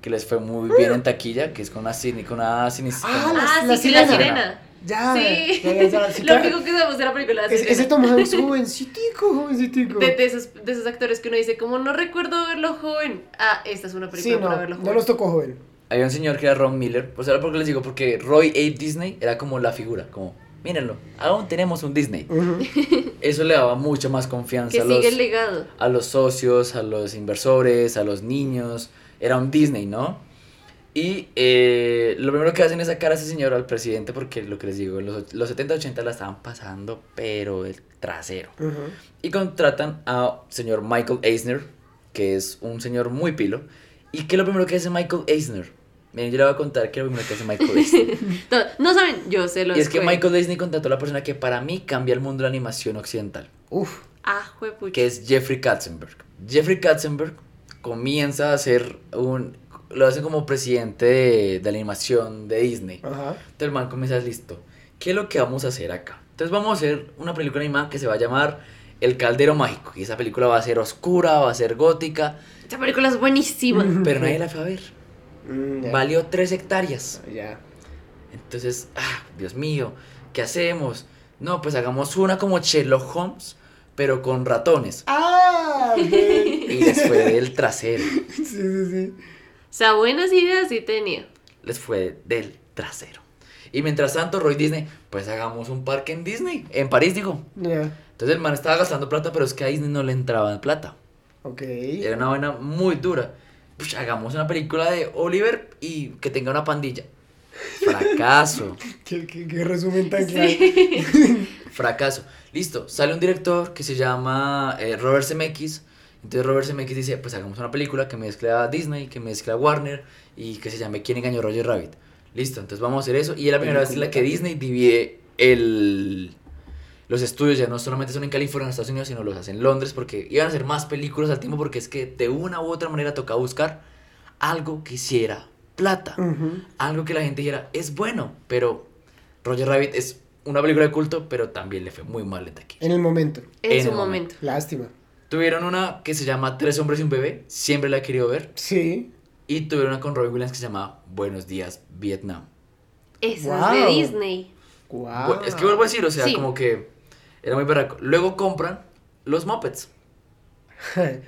que les fue muy bien en taquilla, que es con una cine, con una cine. Ah, como- la- Ah, la sí, sí, la sirena. Ya, Sí. ya, ya, ya, sí, Lo claro. único que sabemos de la película Es- es ese Tom Hanks jovencitico, jovencitico. de, de esos, de esos actores que uno dice, como no recuerdo verlo joven. Ah, esta es una Sí, película para no, verlo no joven. nos tocó joven. Había un señor que era Ron Miller. Pues ahora porque les digo, porque Roy A. Disney era como la figura, como, mírenlo, aún tenemos un Disney. [laughs] Eso le daba mucha más confianza que a los, el a los socios, a los inversores, a los niños. Era un Disney, ¿no? Y eh, lo primero que hacen es sacar a ese señor al presidente porque lo que les digo, los, los 70-80 la estaban pasando, pero el trasero. Ujú. Y contratan a señor Michael Eisner, que es un señor muy pilo. ¿Y qué es lo primero que hace Michael Eisner? Miren, yo le voy a contar qué es lo primero que hace Michael Eisner. [laughs] No, no saben, yo sé lo y es que Michael Eisner contrató a la persona que para mí cambia el mundo de la animación occidental Uf. Ah, juepucha. que es Jeffrey Katzenberg. Jeffrey Katzenberg comienza a ser un... Lo hace como presidente de, de la animación de Disney. Ajá. Entonces el man comienza, listo, ¿qué es lo que vamos a hacer acá? Entonces vamos a hacer una película animada que se va a llamar El Caldero Mágico. Y esa película va a ser oscura, va a ser gótica, Esta película es buenísima. [laughs] pero nadie la fue a ver. Mm. Valió tres hectáreas. Ya. Entonces, ah, Dios mío, ¿qué hacemos? No, pues hagamos una como Sherlock Holmes, pero con ratones. Ah. [laughs] Y fue del trasero. [laughs] sí, sí, sí. O sea, buenas ideas sí tenía. les fue del trasero. Y mientras tanto, Roy Disney, pues hagamos un parque en Disney, en París, digo. Ya. Entonces el man estaba gastando plata, pero es que a Disney no le entraba plata. Ok. Era una vaina muy dura. Pues hagamos una película de Oliver y que tenga una pandilla. Fracaso, [laughs] ¿Qué, qué, qué resumen tan claro. Sí. [laughs] fracaso. Listo, sale un director que se llama eh, Robert Zemeckis. Entonces Robert Zemeckis dice, pues hagamos una película que mezcle a Disney, que mezcle a Warner y que se llame ¿Quién engañó a Roger Rabbit? Listo, entonces vamos a hacer eso. Y es la primera vez en la que Disney divide el, los estudios, ya no solamente son en California, en Estados Unidos, sino los hacen en Londres, porque iban a hacer más películas al tiempo, porque es que de una u otra manera tocaba buscar algo que hiciera plata. Algo que la gente dijera, es bueno, pero Roger Rabbit es una película de culto, pero también le fue muy mal en taquilla. En el momento. En, En su el momento. Lástima. Tuvieron una que se llama Tres hombres y un bebé, siempre la he querido ver. Sí. Y tuvieron una con Robin Williams que se llama Buenos días, Vietnam. Esa es de Wow. Disney. Wow. Es que vuelvo a decir, o sea, Sí. como que era muy berraco. Luego compran los Muppets. [laughs]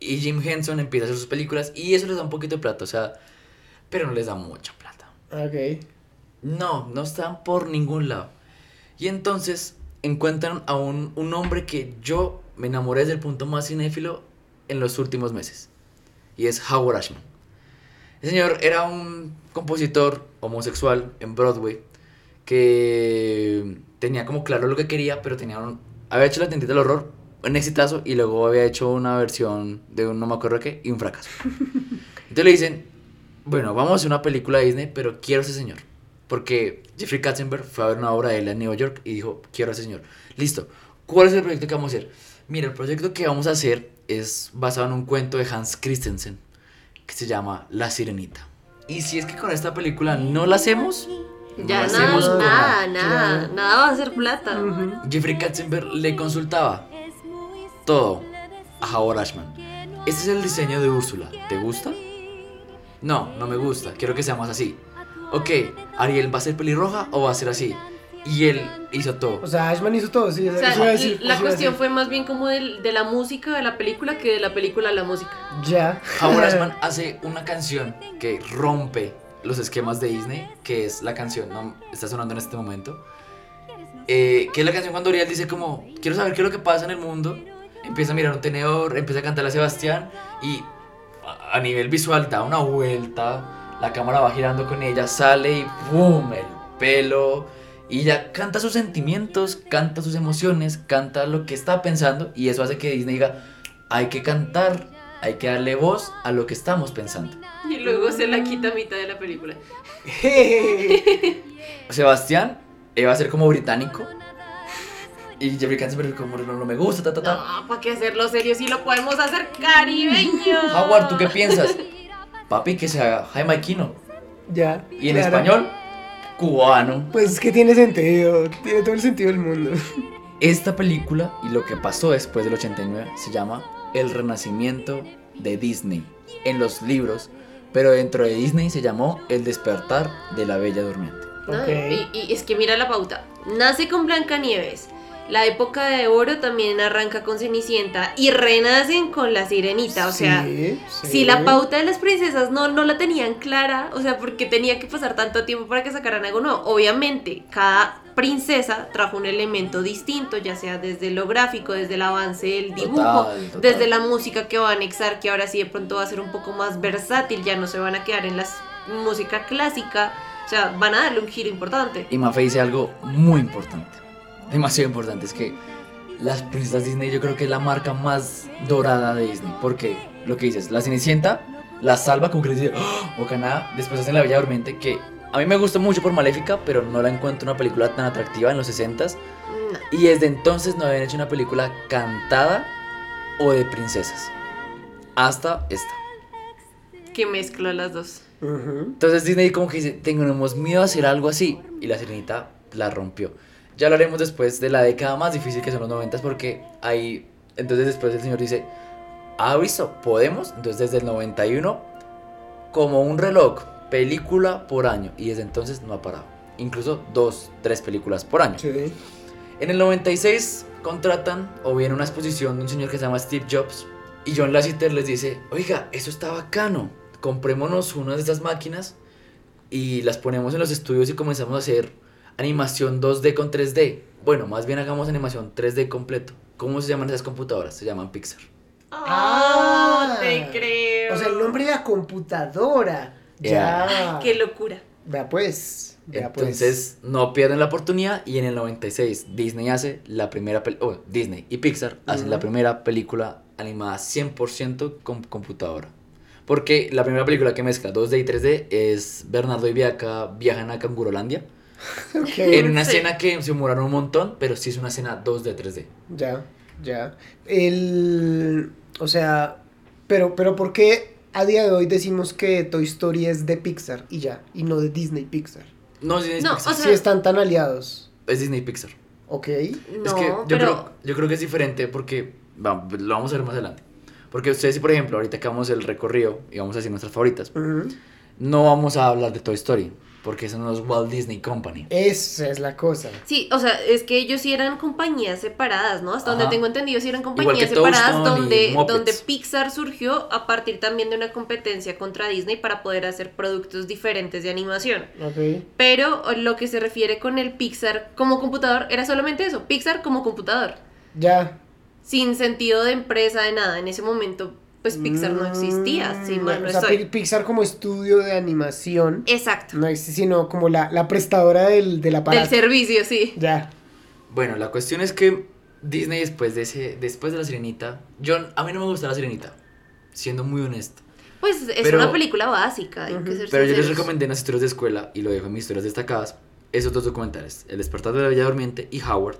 Y Jim Henson empieza a hacer sus películas y eso les da un poquito de plata, o sea, pero no les da mucha plata. ok. No, no están por ningún lado. Y entonces encuentran a un, un hombre que yo me enamoré desde el punto más cinéfilo en los últimos meses. Y es Howard Ashman. El señor era un compositor homosexual en Broadway que tenía como claro lo que quería, pero tenía un- había hecho la tendita del horror, un exitazo, y luego había hecho una versión de un no me acuerdo qué y un fracaso. [laughs] Entonces le dicen, bueno, vamos a hacer una película de Disney, pero quiero a ese señor. Porque Jeffrey Katzenberg fue a ver una obra de él en Nueva York y dijo, quiero a ese señor. Listo. ¿Cuál es el proyecto que vamos a hacer? Mira, el proyecto que vamos a hacer es basado en un cuento de Hans Christensen que se llama La Sirenita. Y si es que con esta película no la hacemos, no Ya hacemos nada, nada, nada. nada, nada va a ser plata. Ujú. Jeffrey Katzenberg le consultaba todo a Howard Ashman. Este es el diseño de Úrsula. ¿Te gusta? No, no me gusta. Quiero que sea más así. Ok, Ariel, ¿va a ser pelirroja o va a ser así? Y él hizo todo. O sea, Ashman hizo todo, sí. O sea, iba a decir, la cuestión decir. fue más bien como del- de, la música de la película que de la película a la música. Ya. Howard Ashman [laughs] hace una canción que rompe los esquemas de Disney, que es la canción, no, está sonando en este momento, eh, que es la canción cuando Ariel dice como, quiero saber qué es lo que pasa en el mundo, empieza a mirar un tenedor, empieza a cantar a Sebastián y a, a nivel visual da una vuelta, la cámara va girando con ella, sale y ¡boom! El pelo. Y ella canta sus sentimientos, canta sus emociones, canta lo que está pensando y eso hace que Disney diga, hay que cantar, hay que darle voz a lo que estamos pensando. Y luego se la quita a mitad de la película. [laughs] Sebastián eh, va a ser como británico y Jeffrey Katzenberg como no, no me gusta, ta, ta, ta. No, ¿para qué hacerlo serio si lo podemos hacer caribeño? Howard, ¿tú qué piensas? Papi, que sea Jaime Aquino. ya. Y en claro. español, cubano. Pues es que tiene sentido, tiene todo el sentido del mundo. Esta película y lo que pasó después del 89 se llama El Renacimiento de Disney en los libros, pero dentro de Disney se llamó El Despertar de la Bella Durmiente. Y, y es que mira la pauta. Nace con Blancanieves. La época de oro también arranca con Cenicienta y renacen con la Sirenita. O sea, Sí, sí. si la pauta de las princesas no, no la tenían clara, o sea, porque tenía que pasar tanto tiempo para que sacaran algo nuevo. Obviamente, cada princesa trajo un elemento distinto, ya sea desde lo gráfico, desde el avance del dibujo, Total, total. desde la música que va a anexar, que ahora sí de pronto va a ser un poco más versátil, ya no se van a quedar en la música clásica, o sea, van a darle un giro importante. Y Mafe dice algo muy importante, demasiado importante, es que las princesas Disney yo creo que es la marca más dorada de Disney, porque lo que dices, la Cenicienta la salva como que le dice, ¡Oh! bocanada, después hacen la Bella Durmiente, que a mí me gusta mucho por Maléfica, pero no la encuentro una película tan atractiva en los 60s, No. y desde entonces no habían hecho una película cantada o de princesas, hasta esta. Que mezcla las dos. Entonces Disney como que dice, tenemos miedo a hacer algo así. Y la sirenita la rompió. Ya lo haremos después de la década más difícil que son los noventas porque ahí... Entonces después el señor dice, ah, visto, podemos. Entonces desde el 91, como un reloj, película por año. Y desde entonces no ha parado. Incluso dos, tres películas por año. Sí. En el 96 contratan o viene una exposición de un señor que se llama Steve Jobs y John Lasseter les dice, oiga, eso está bacano, comprémonos una de estas máquinas y las ponemos en los estudios y comenzamos a hacer animación 2D con 3D. Bueno, más bien hagamos animación 3D completo. ¿Cómo se llaman esas computadoras? Se llaman Pixar. Ah, te creo. O sea, el nombre de la computadora. Ya. Qué locura. Vea pues. Vea pues. Entonces no pierden la oportunidad y en el 96 Disney hace la primera pel- oh, Disney y Pixar hacen la Ujú. primera película animada 100% con computadora. Porque la primera película que mezcla 2D y 3D es Bernardo y Bianca viajan a Cangurolandia. [laughs] En una Sí. escena que se demoraron un montón, pero sí es una escena 2D, 3D. Ya, ya. El. O sea. Pero, pero ¿por qué a día de hoy decimos que Toy Story es de Pixar y ya? Y no de Disney Pixar. No, es Disney No, Pixar. o sea- Si están tan aliados. Es Disney Pixar. Ok. No, es que yo, pero creo, yo creo que es diferente porque va, lo vamos a ver más adelante. Porque ustedes, si por ejemplo, ahorita acabamos el recorrido y vamos a decir nuestras favoritas, no vamos a hablar de Toy Story, porque eso no es Walt Disney Company. Esa es la cosa. Sí, o sea, es que ellos sí eran compañías separadas, ¿no? Hasta donde tengo entendido, sí eran compañías separadas donde, donde Pixar surgió a partir también de una competencia contra Disney para poder hacer productos diferentes de animación. Ok. Pero lo que se refiere con el Pixar como computador era solamente eso, Pixar como computador, Ya. sin sentido de empresa, de nada. En ese momento, pues Pixar no existía, si Mm, mal no o sea, estoy. Pixar como estudio de animación. Exacto, No existe, sino como la, la prestadora del, del aparato. del servicio, sí. Ya. Bueno, la cuestión es que Disney después de ese, después de la Sirenita, yo a mí no me gusta la Sirenita, siendo muy honesto. Pues es Pero- una película básica, hay que Ujú. ser Pero yo les recomendé en las historias de escuela y lo dejo en mis historias destacadas, esos dos documentales, El despertar de la Bella Durmiente y Howard,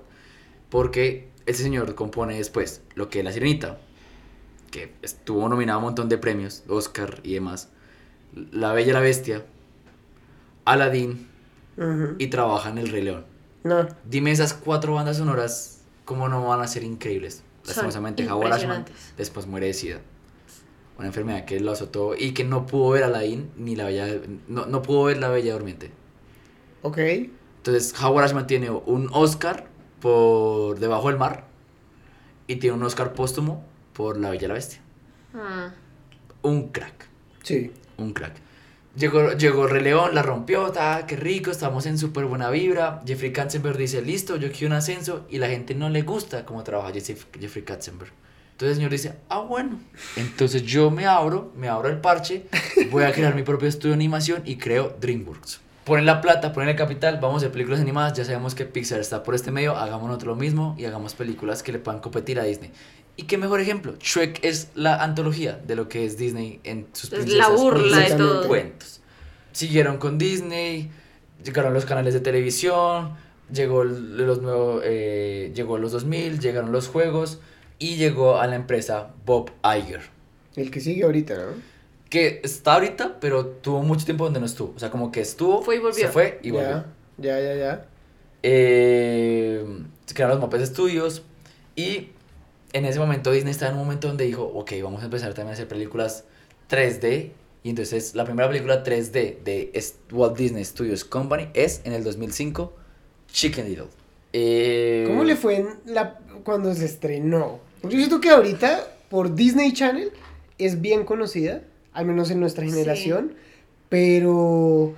porque ese señor compone después lo que es La Sirenita, que estuvo nominado a un montón de premios, Oscar y demás, La Bella y la Bestia, Aladdin y trabaja en El Rey León. No, Dime esas cuatro bandas sonoras, ¿cómo no van a ser increíbles? Lastimosamente, Howard Ashman después muere de sida. Una enfermedad que lo azotó y que no pudo ver Aladdin ni la bella. No, no pudo ver la bella durmiente. ok. Entonces, Howard Ashman tiene un Oscar por Debajo del Mar y tiene un Oscar póstumo por La Bella y la Bestia. Ah. Un crack. Sí. Un crack. Llegó, llegó Rey León, la rompió, ta, qué rico, estamos en súper buena vibra. Jeffrey Katzenberg dice, listo, yo quiero un ascenso y la gente no le gusta cómo trabaja Jeffrey Katzenberg. Entonces el señor dice, ah, bueno, entonces yo me abro, me abro el parche, voy a crear mi propio estudio de animación y creo DreamWorks. Ponen la plata, ponen el capital, vamos a hacer películas animadas, ya sabemos que Pixar está por este medio, hagamos nosotros lo mismo y hagamos películas que le puedan competir a Disney. Y qué mejor ejemplo, Shrek es la antología de lo que es Disney en sus Es princesas, la burla de todo. cuentos. Siguieron con Disney, llegaron los canales de televisión, llegó los nuevos, eh, llegó los 2000, llegaron los juegos y llegó a la empresa Bob Iger, El que sigue ahorita, ¿no? que está ahorita, pero tuvo mucho tiempo donde no estuvo, o sea, como que estuvo, Fue y volvió. se fue y volvió. Ya, ya, ya, ya. Eh, se crearon los Muppets Studios y en ese momento Disney estaba en un momento donde dijo, ok, vamos a empezar también a hacer películas 3D y entonces la primera película 3D de Walt Disney Studios Company es en el 2005 Chicken Little. Eh, ¿Cómo le fue en la, cuando se estrenó? Porque yo siento que ahorita, por Disney Channel, es bien conocida, al menos en nuestra Sí. generación, pero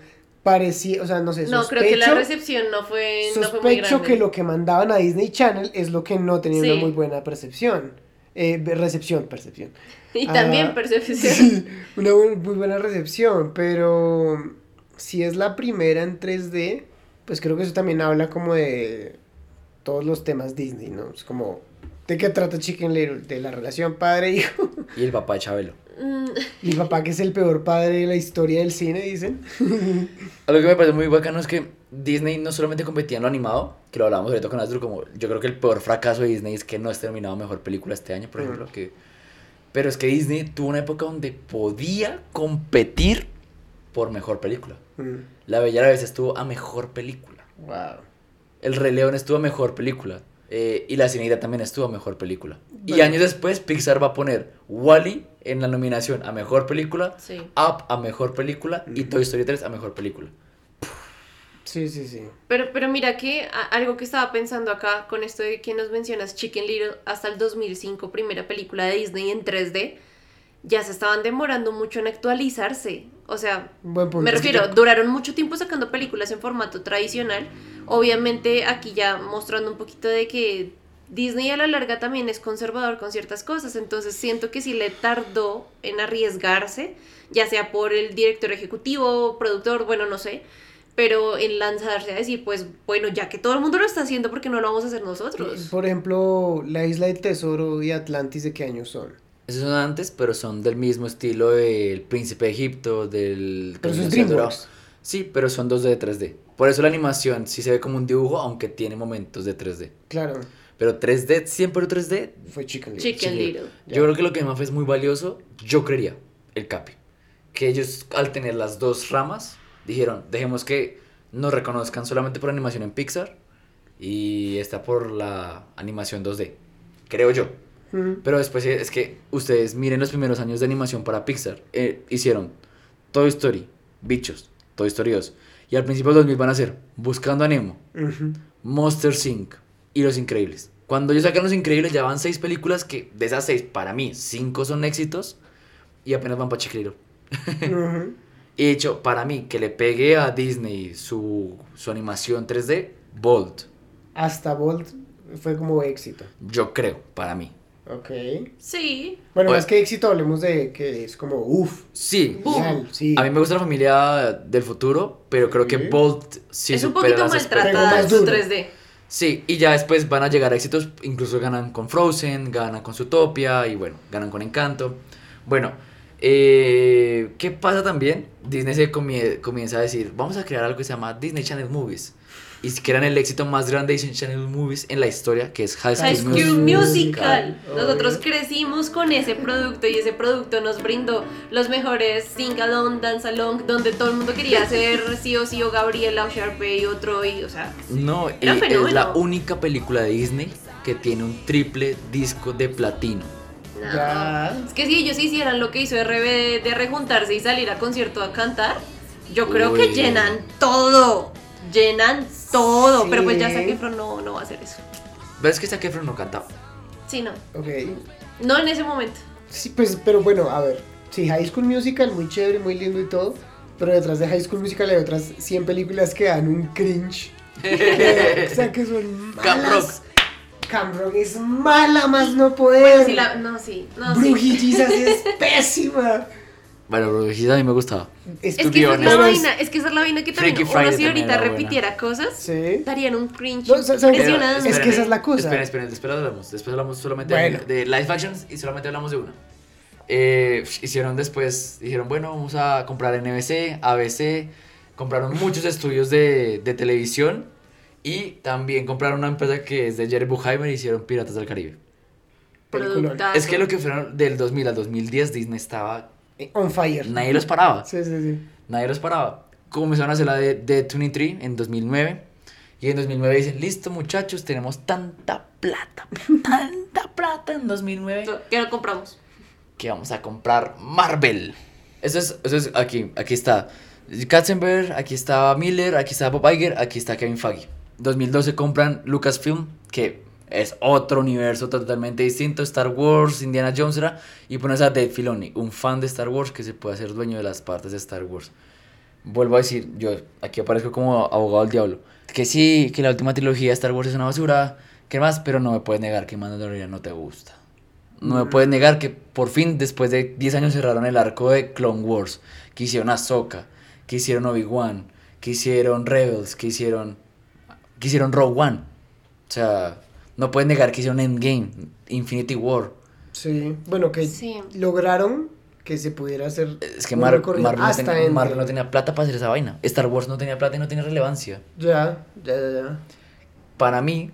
parecía, o sea, no sé, No, creo que la sospecho- recepción no fue, no fue muy Sospecho grande. que lo que mandaban a Disney Channel es lo que no tenía Sí. una muy buena percepción. Eh, recepción, percepción. [laughs] Y también Ah, percepción. [laughs] Sí, una bu- muy buena recepción, pero si es la primera en 3D, pues creo que eso también habla como de todos los temas Disney, ¿no? Es como, ¿de qué trata Chicken Little? De la relación padre-hijo. Y el papá de Chabelo. Mm, Mi papá que es el peor padre de la historia del cine, dicen. [laughs] Algo que me parece muy bacano es que Disney no solamente competía en lo animado, que lo hablábamos ahorita con Astro, como yo creo que el peor fracaso de Disney es que no es terminado mejor película este año, por ejemplo. Que, pero es que Disney tuvo una época donde podía competir por mejor película. La Bella y la Bestia estuvo a mejor película. Wow. El Rey León estuvo a mejor película. Eh, y La Sirenita también estuvo a mejor película. Y años después, Pixar va a poner Wally en la nominación a mejor película, sí. Up a mejor película y. Toy Story 3 a mejor película. Sí, sí, sí. Pero, pero mira que a- algo que estaba pensando acá con esto de que nos mencionas Chicken Little hasta el 2005, primera película de Disney en 3D, ya se estaban demorando mucho en actualizarse. O sea, me refiero, duraron mucho tiempo sacando películas en formato tradicional. Obviamente aquí ya mostrando un poquito de que Disney a la larga también es conservador con ciertas cosas. Entonces siento que sí le tardó en arriesgarse, ya sea por el director ejecutivo, productor, bueno, no sé. Pero en lanzarse a decir, pues bueno, ya que todo el mundo lo está haciendo, ¿por qué no lo vamos a hacer nosotros? Por ejemplo, La Isla del Tesoro y Atlantis, ¿de qué años son? Esos son antes, pero son del mismo estilo del Príncipe de Egipto, del... Pero eso es. Sí, pero son 2D de 3D. Por eso la animación sí se ve como un dibujo, aunque tiene momentos de 3D. Claro, Pero 3D, siempre 3D, fue Chicken Little. Chicken Sí. Little. yo creo que lo que más es muy valioso, yo creería, el CAPI. Que ellos al tener las dos ramas, dijeron, dejemos que nos reconozcan solamente por animación en Pixar y esta por la animación 2D. Creo yo. Pero después es que ustedes miren los primeros años de animación para Pixar. Eh, hicieron Toy Story, Bichos, Toy Story 2. Y al principio del 2000 van a hacer Buscando a Nemo, ujú. Monster Inc. y Los Increíbles. Cuando ellos sacan Los Increíbles ya van seis películas que de esas seis, para mí, cinco son éxitos y apenas van para. Ujú. [laughs] Y de hecho, para mí, que le pegue a Disney su, su animación 3D, Bolt. Hasta Bolt fue como éxito. Yo creo, para mí. Ok. Sí. Bueno, Oye. más que éxito, hablemos de que es como, uff, Sí, sí. A mí me gusta la familia del futuro, pero creo que Sí. Bolt sí es un poquito maltratada en su duro. 3D. Sí, y ya después van a llegar a éxitos, incluso ganan con Frozen, ganan con Zootopia y bueno, ganan con Encanto. Bueno, eh, ¿qué pasa también? Disney se comie- comienza a decir, vamos a crear algo que se llama Disney Channel Movies. Y que eran el éxito más grande de Disney Channel Movies en la historia, que es High School, High School Musical. Musical. Obvio. Nosotros crecimos con ese producto y ese producto nos brindó los mejores sing along, dance along, donde todo el mundo quería ser [laughs] sí o sí o Gabriela o Sharpay o Troy, o sea, No, y es la única película de Disney que tiene un triple disco de platino. no. Es que si ellos hicieran lo que hizo RBD de rejuntarse y salir a concierto a cantar, yo creo Uy. que llenan todo. Llenan todo. Sí. Pero pues ya Zac Efron no, no va a hacer eso. ¿Ves que Zac Efron no cantaba? Sí, no. Ok. No en ese momento. Sí, pues, pero bueno, a ver. Sí, High School Musical, muy chévere, muy lindo y todo. Pero detrás de High School Musical hay otras 100 películas que dan un cringe. Que- [laughs] [laughs] o sea, que son malas. Camp Rock. Es mala más no poder. Bueno, sí, la, no, sí. No, sí. Es pésima. [laughs] Bueno, pero sí, a mí me gustaba. Es que esa es la vaina, es que esa es la vaina que también Freaky uno Friday si también ahorita era buena. repitiera cosas, Sí. darían un cringe No, impresionante. Es que esa es la cosa. Esperen, esperen, después hablamos. Después hablamos solamente Bueno. de, de live actions y solamente hablamos de una. Eh, hicieron después, dijeron, bueno, vamos a comprar NBC, ABC, compraron muchos [laughs] estudios de, de televisión y también compraron una empresa que es de Jerry Bruckheimer y hicieron Piratas del Caribe. Productazo. Es que lo que fueron del 2000 al 2010 Disney estaba, On fire. nadie los paraba. Sí, sí, sí. Nadie los paraba. Comenzaron a hacer la de, de 23 en 2009. Y en 2009 dicen, listo muchachos, tenemos tanta plata, [laughs] tanta plata en 2009 Que lo compramos. que vamos a comprar Marvel. Eso es, eso es aquí, aquí está Katzenberg, aquí está Miller, aquí está Bob Iger, aquí está Kevin Feige. 2012 compran Lucasfilm, que es otro universo totalmente distinto, Star Wars, Indiana Jones, era, y pones a Dave Filoni, un fan de Star Wars que se puede hacer dueño de las partes de Star Wars. Vuelvo a decir, yo aquí aparezco como abogado del diablo, que sí, que la última trilogía de Star Wars es una basura, que más, pero no me puedes negar que Mandalorian no te gusta. No me puedes negar que por fin, después de 10 años, cerraron el arco de Clone Wars. Que hicieron Ahsoka, que hicieron Obi-Wan, que hicieron Rebels, que hicieron. que hicieron Rogue One. O sea, no puedes negar que hicieron Endgame, Infinity War. Sí. Bueno, que Sí. lograron que se pudiera hacer. Es que Mar- Marvel, no hasta tenía. Marvel no tenía plata para hacer esa vaina. Star Wars no tenía plata y no tenía relevancia. Ya, ya, ya, ya. Para mí,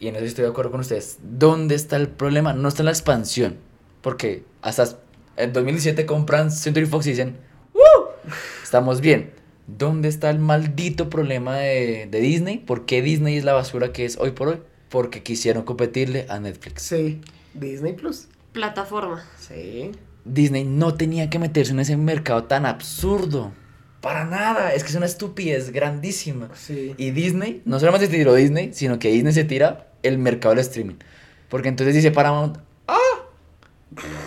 y en eso estoy de acuerdo con ustedes, ¿dónde está el problema? No está en la expansión. Porque hasta en 2017 compran Century Fox y dicen, ¡Uh! Estamos bien. ¿Dónde está el maldito problema de, de Disney? ¿Por qué Disney es la basura que es hoy por hoy? Porque quisieron competirle a Netflix. Sí. Disney Plus. Plataforma. Sí. Disney no tenía que meterse en ese mercado tan absurdo. Para nada. Es que es una estupidez grandísima. Sí. Y Disney, no solamente se tiró Disney, sino que Disney se tira el mercado del streaming. Porque entonces dice Paramount, ¡ah!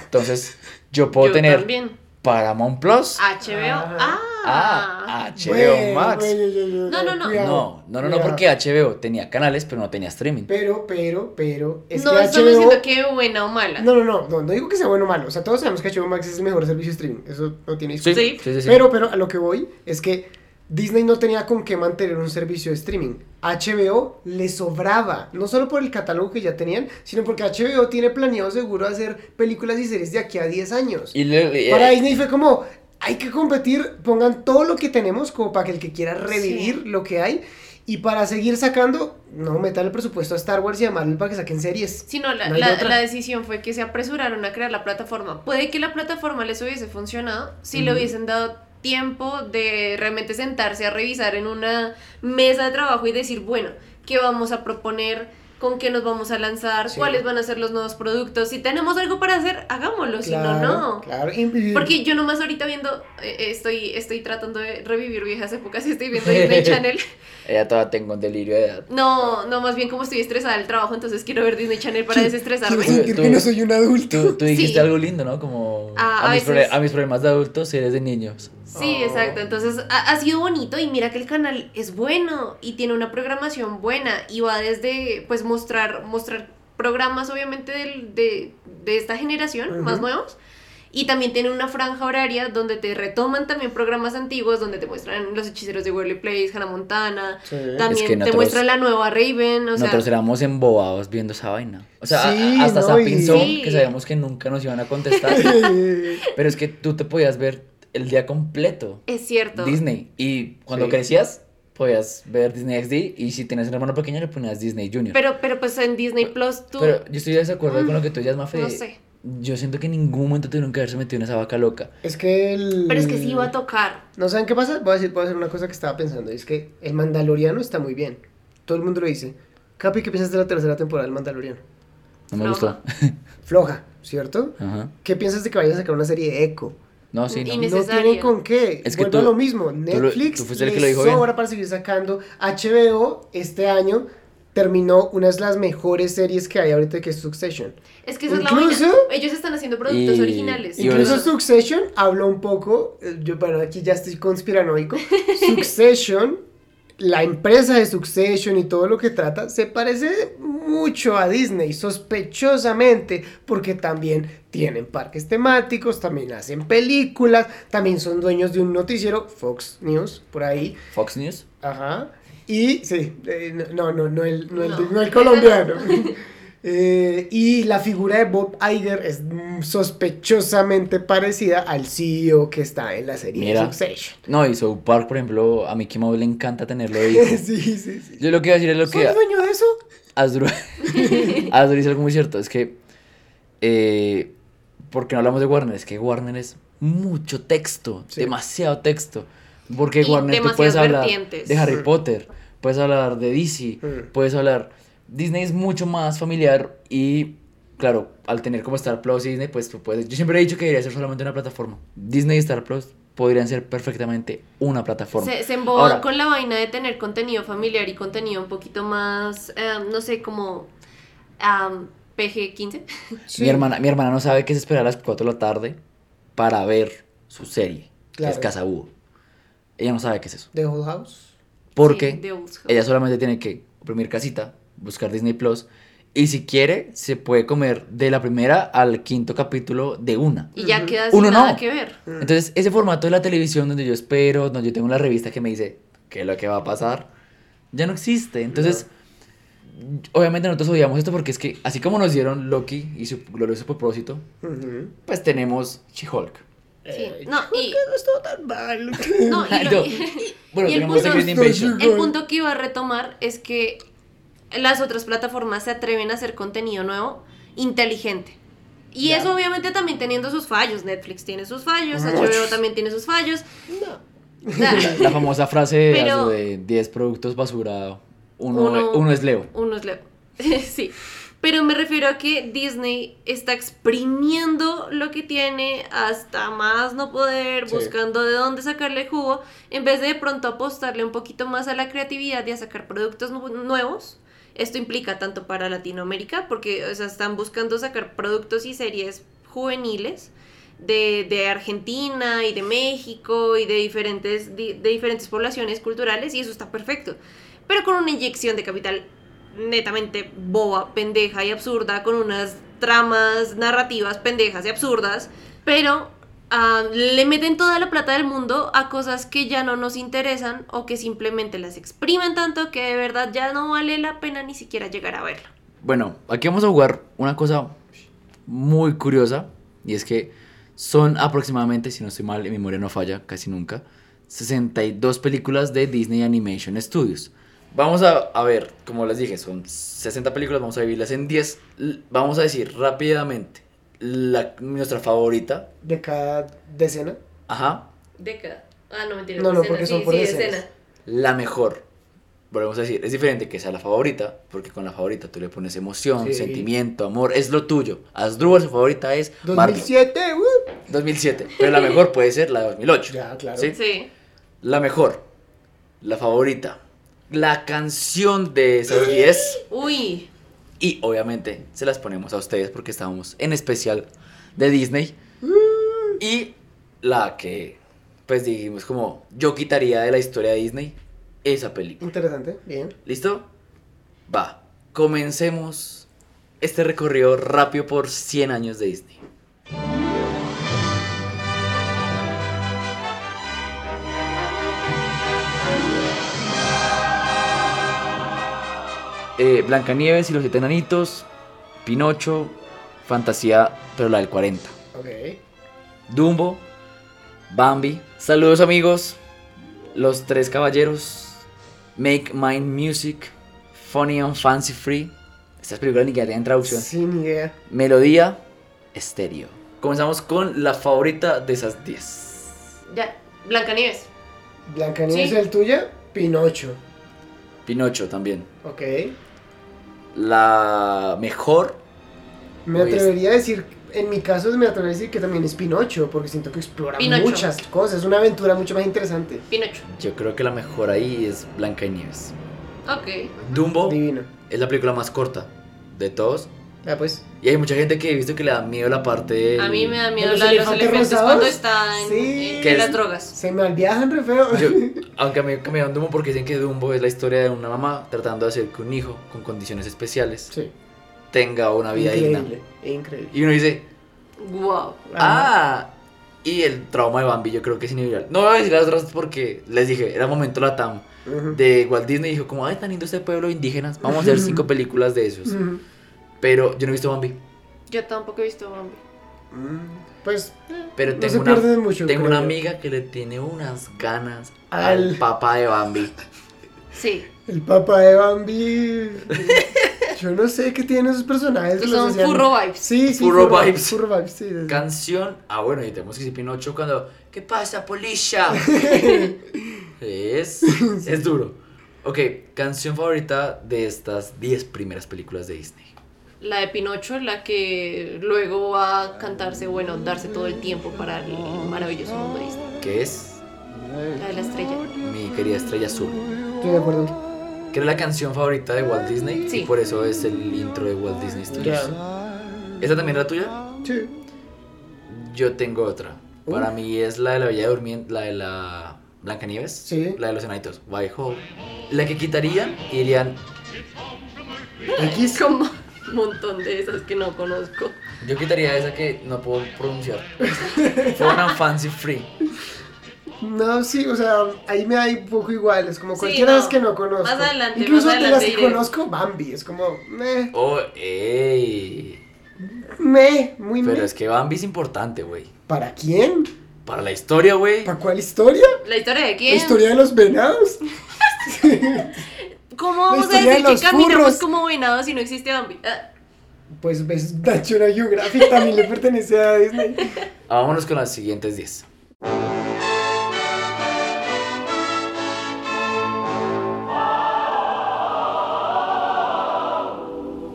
Entonces, yo puedo Yo tener también. Paramount Plus, HBO. Ah. Ah. ah, HBO Bueno, Max. bueno, yo- yo- No, no, no. cuidado, No, no, no, no, porque HBO tenía canales, pero no tenía streaming. Pero, pero, pero. Es no que estamos HBO. diciendo que buena o mala. No, no, no, no, no digo que sea bueno o malo. O sea, todos sabemos que HBO Max es el mejor servicio de streaming. Eso no tiene Sí, discusión. sí, sí. sí. Pero, pero a lo que voy es que Disney no tenía con qué mantener un servicio de streaming. HBO le sobraba, no solo por el catálogo que ya tenían, sino porque HBO tiene planeado seguro hacer películas y series de aquí a 10 años. Y le- Para eh, Disney fue como, hay que competir, pongan todo lo que tenemos como para que el que quiera revivir Sí. lo que hay. Y para seguir sacando, no metan el presupuesto a Star Wars y a Marvel para que saquen series. Si no, la, No la- decisión fue que se apresuraron a crear la plataforma. Puede que la plataforma les hubiese funcionado si le hubiesen dado tiempo de realmente sentarse a revisar en una mesa de trabajo y decir, bueno, ¿qué vamos a proponer? ¿Con qué nos vamos a lanzar? Sí. ¿Cuáles van a ser los nuevos productos? Si tenemos algo para hacer, hagámoslo. Si no, no. Claro, y- Porque yo nomás ahorita viendo, eh, eh, estoy, estoy tratando de revivir viejas épocas y estoy viendo [laughs] Disney Channel. ella todavía tengo un delirio de edad. No, no, más bien como estoy estresada del trabajo, entonces quiero ver Disney Channel para Quiero desestresarme. sentir que no soy un adulto. Tú, tú dijiste Sí. algo lindo, ¿no? Como Ah, a, a mis a mis problemas de adultos, eres de niños. Sí, Oh. exacto. Entonces ha, ha sido bonito y mira que el canal es bueno y tiene una programación buena y va desde pues mostrar mostrar programas obviamente del- de, de esta generación más nuevos y también tiene una franja horaria donde te retoman también programas antiguos donde te muestran los hechiceros de Waverly Place, Hannah Montana, Sí. también que te nosotros- muestran la nueva Raven, o sea, Nosotros éramos embobados viendo esa vaina. O sea, a- Sí, hasta no, Sapinson, y- que sabíamos que nunca nos iban a contestar. [laughs] pero es que tú te podías ver el día completo. es cierto. Disney. Y cuando Sí. crecías, podías ver Disney XD y si tenías un hermano pequeño le ponías Disney Junior. Pero, pero pues en Disney Plus tú... Pero yo estoy de desacuerdo Mm, con lo que tú dices, Mafe. no sé. Yo siento que en ningún momento tuvieron que haberse metido en esa vaca loca. Es que el... Pero es que sí iba a tocar. ¿No saben qué pasa? Voy a decir, voy a hacer una cosa que estaba pensando. y Es que el Mandaloriano está muy bien. Todo el mundo lo dice. Capi, ¿qué piensas de la tercera temporada del Mandaloriano? No me Floja. gustó. Floja, ¿cierto? Ajá. ¿Qué piensas de que vayan a sacar una serie de Echo? No, sí, no. Y No tienen con qué. Es que Vuelvo a tú- lo mismo. Netflix tú fuiste el que les lo dijo bien. para seguir sacando. HBO este año terminó una de las mejores series que hay ahorita que es Succession. Es que esa es la. Ellos están haciendo productos Y- originales. y Incluso bueno, Succession habló un poco, eh, yo bueno, aquí ya estoy conspiranoico. [laughs] Succession, la empresa de Succession y todo lo que trata se parece mucho a Disney, sospechosamente, porque también tienen parques temáticos, también hacen películas, también son dueños de un noticiero, Fox News, por ahí. Fox News. Ajá. Y sí, eh, no, no, no el, no el, No, no el colombiano. [laughs] Eh, y la figura de Bob Iger es mm, sospechosamente parecida al CEO que está en la serie Mira. Succession. No, y South Park, por ejemplo, a Mickey Mouse le encanta tenerlo hijo. [laughs] sí, sí, sí. Yo lo que iba a decir es lo ¿Soy que dueño de eso? Asdru Asdru [laughs] dice algo muy cierto, es que eh, porque no hablamos de Warner, es que Warner es mucho texto, Sí. demasiado texto. Porque Y Warner tú puedes hablar vertientes. de Harry Mm. Potter, puedes hablar de DC, Mm. puedes hablar Disney es mucho más familiar y claro, al tener como Star Plus y Disney, pues tú puedes, yo siempre he dicho que debería ser solamente una plataforma. Disney y Star Plus podrían ser perfectamente una plataforma. Se, se Ahora- con la vaina de tener contenido familiar y contenido un poquito más, eh, no sé, como am, PG-15. Sí. Mi, hermana, mi hermana no sabe qué es esperar a las 4 de la tarde para ver su serie, que Claro. es Casabúo. Ella no sabe qué es eso. The Whole House. Porque Sí, old school. ella solamente tiene que oprimir casita, buscar Disney Plus. Y si quiere, se puede comer de la primera al quinto capítulo de una. Y ya queda sin Uno nada no. que ver. Entonces, ese formato de la televisión donde yo espero, donde yo tengo la revista que me dice qué es lo que va a pasar, ya no existe. Entonces, obviamente nosotros odiamos esto porque es que, así como nos dieron Loki y su glorioso propósito, pues tenemos She-Hulk. Sí. Eh, No, y, no estuvo tan mal. [laughs] [laughs] no, y, lo- No. Bueno, y el punto- el que iba a retomar es que las otras plataformas se atreven a hacer contenido nuevo inteligente. Y eso obviamente también teniendo sus fallos. Netflix tiene sus fallos. HBO también tiene sus fallos. [laughs] La famosa frase Pero- de 10 productos basura, uno, Uno- uno es Leo. Uno es Leo. [laughs] sí. Pero me refiero a que Disney está exprimiendo lo que tiene hasta más no poder, Sí. buscando de dónde sacarle jugo, en vez de de pronto apostarle un poquito más a la creatividad y a sacar productos nu- nuevos. Esto implica tanto para Latinoamérica, porque o sea, están buscando sacar productos y series juveniles de, de Argentina y de México y de diferentes, di- de diferentes poblaciones culturales, y eso está perfecto. Pero con una inyección de capital netamente boba, pendeja y absurda, con unas tramas narrativas pendejas y absurdas, pero ah, le meten toda la plata del mundo a cosas que ya no nos interesan o que simplemente las exprimen tanto que de verdad ya no vale la pena ni siquiera llegar a verlo. Bueno, aquí vamos a jugar una cosa muy curiosa y es que son aproximadamente, si no estoy mal, mi memoria no falla casi nunca, 62 películas de Disney Animation Studios. Vamos a, a ver, como les dije, son 60 películas, vamos a dividirlas en 10. L- Vamos a decir rápidamente la, nuestra favorita. De cada decena. Ajá, Década. Ah, no, mentira. No, no, porque son sí, por sí, escena. la mejor. Volvemos a decir, es diferente que sea la favorita, porque con la favorita tú le pones emoción, Sí. sentimiento, amor, es lo tuyo. Asdrúbal, su favorita es Barbie. 2007, uh. 2007, pero la mejor puede ser la de 2008. [laughs] Ya, claro. ¿sí? Sí. La mejor, la favorita, la canción de esas 10 Uy. y obviamente se las ponemos a ustedes porque estamos en especial de Disney y la que pues dijimos como yo quitaría de la historia de Disney esa película. Interesante, bien. ¿Listo? Va, comencemos este recorrido rápido por 100 años de Disney. Eh, Blancanieves y los siete enanitos, Pinocho, Fantasía, pero la del 40. Ok. Dumbo, Bambi. Saludos amigos, los tres caballeros Make Mind Music, Funny and Fancy Free. Estas películas ni que tienen traducción. Sin idea. Melodía, estéreo. Comenzamos con la favorita de esas 10. Ya, Blancanieves. Blancanieves Sí. es el tuya, Pinocho. Pinocho también. Ok. La mejor, Me Oye, atrevería a decir, en mi caso me atrevería a decir que también es Pinocho, porque siento que explora Pinocho. muchas cosas, es una aventura mucho más interesante. Pinocho. yo creo que la mejor ahí es Blanca y Nieves. Ok. Dumbo Divino. es la película más corta de todos. Ah, pues. Y hay mucha gente que he visto que le da miedo la parte de... A mí me da miedo ¿De los la de los elefantes cuando está en, Sí. en ¿Qué las es? drogas. Se me viajan re feo. Yo, [laughs] aunque a mí que me dan Dumbo porque dicen que Dumbo es la historia de una mamá tratando de hacer que un hijo con condiciones especiales Sí. tenga una vida digna. Increíble. Increíble. Y uno dice, Wow. ah, y el trauma de Bambi yo creo que es inevitable. No voy a decir las otras porque les dije, era momento la TAM Ujú. de Walt Disney dijo como, ay, tan lindo este pueblo indígenas, vamos a hacer cinco [laughs] películas de esos. Ujú. Pero yo no he visto Bambi. Yo tampoco he visto Bambi. Mm, Pues Pero no tengo, se una, pierde de mucho. tengo creo una yo. amiga que le tiene unas ganas al, Al- papá de Bambi. Sí. El papá de Bambi. Yo no sé qué tienen esos personajes. que los Son furro vibes. Sí, sí. Furro vibes. Furro vibes, sí. sí. Canción. Ah, bueno, y tenemos que decir Pinocho cuando. ¿Qué pasa, Polisha? [laughs] es. Es duro. Ok, canción favorita de estas 10 primeras películas de Disney. La de Pinocho, la que luego va a cantarse, bueno, darse todo el tiempo para el maravilloso mundo de Disney. Que es La de la estrella. mi querida estrella azul. Estoy de acuerdo. Que era la canción favorita de Walt Disney. Sí. Y por eso es el intro de Walt Disney Studios. ¿Esa también era tuya? Sí. Yo tengo otra. Uh. Para mí es la de la Bella Durmiente, la de la Blancanieves. Sí. La de los enanitos. Why Ho. La que quitarían y dirían, X. Como un montón de esas que no conozco. Yo quitaría esa que no puedo pronunciar. Fun and Fancy Free. No, sí, o sea, ahí me da un poco igual. Es como Sí, cualquiera no. de las que no conozco. Más adelante, Incluso más de las adelante que diré. conozco, Bambi. Es como, meh, Oh, ey. meh, muy Pero meh. es que Bambi es importante, güey. ¿Para quién? Para la historia, güey. ¿Para cuál historia? ¿La historia de ¿La quién? historia de los venados? [laughs] ¿Cómo vamos a decir que los caminamos furros. como venados si no existe Bambi? Ah, Pues ves, National Geographic también le pertenece a Disney. [laughs] Vámonos con las siguientes 10.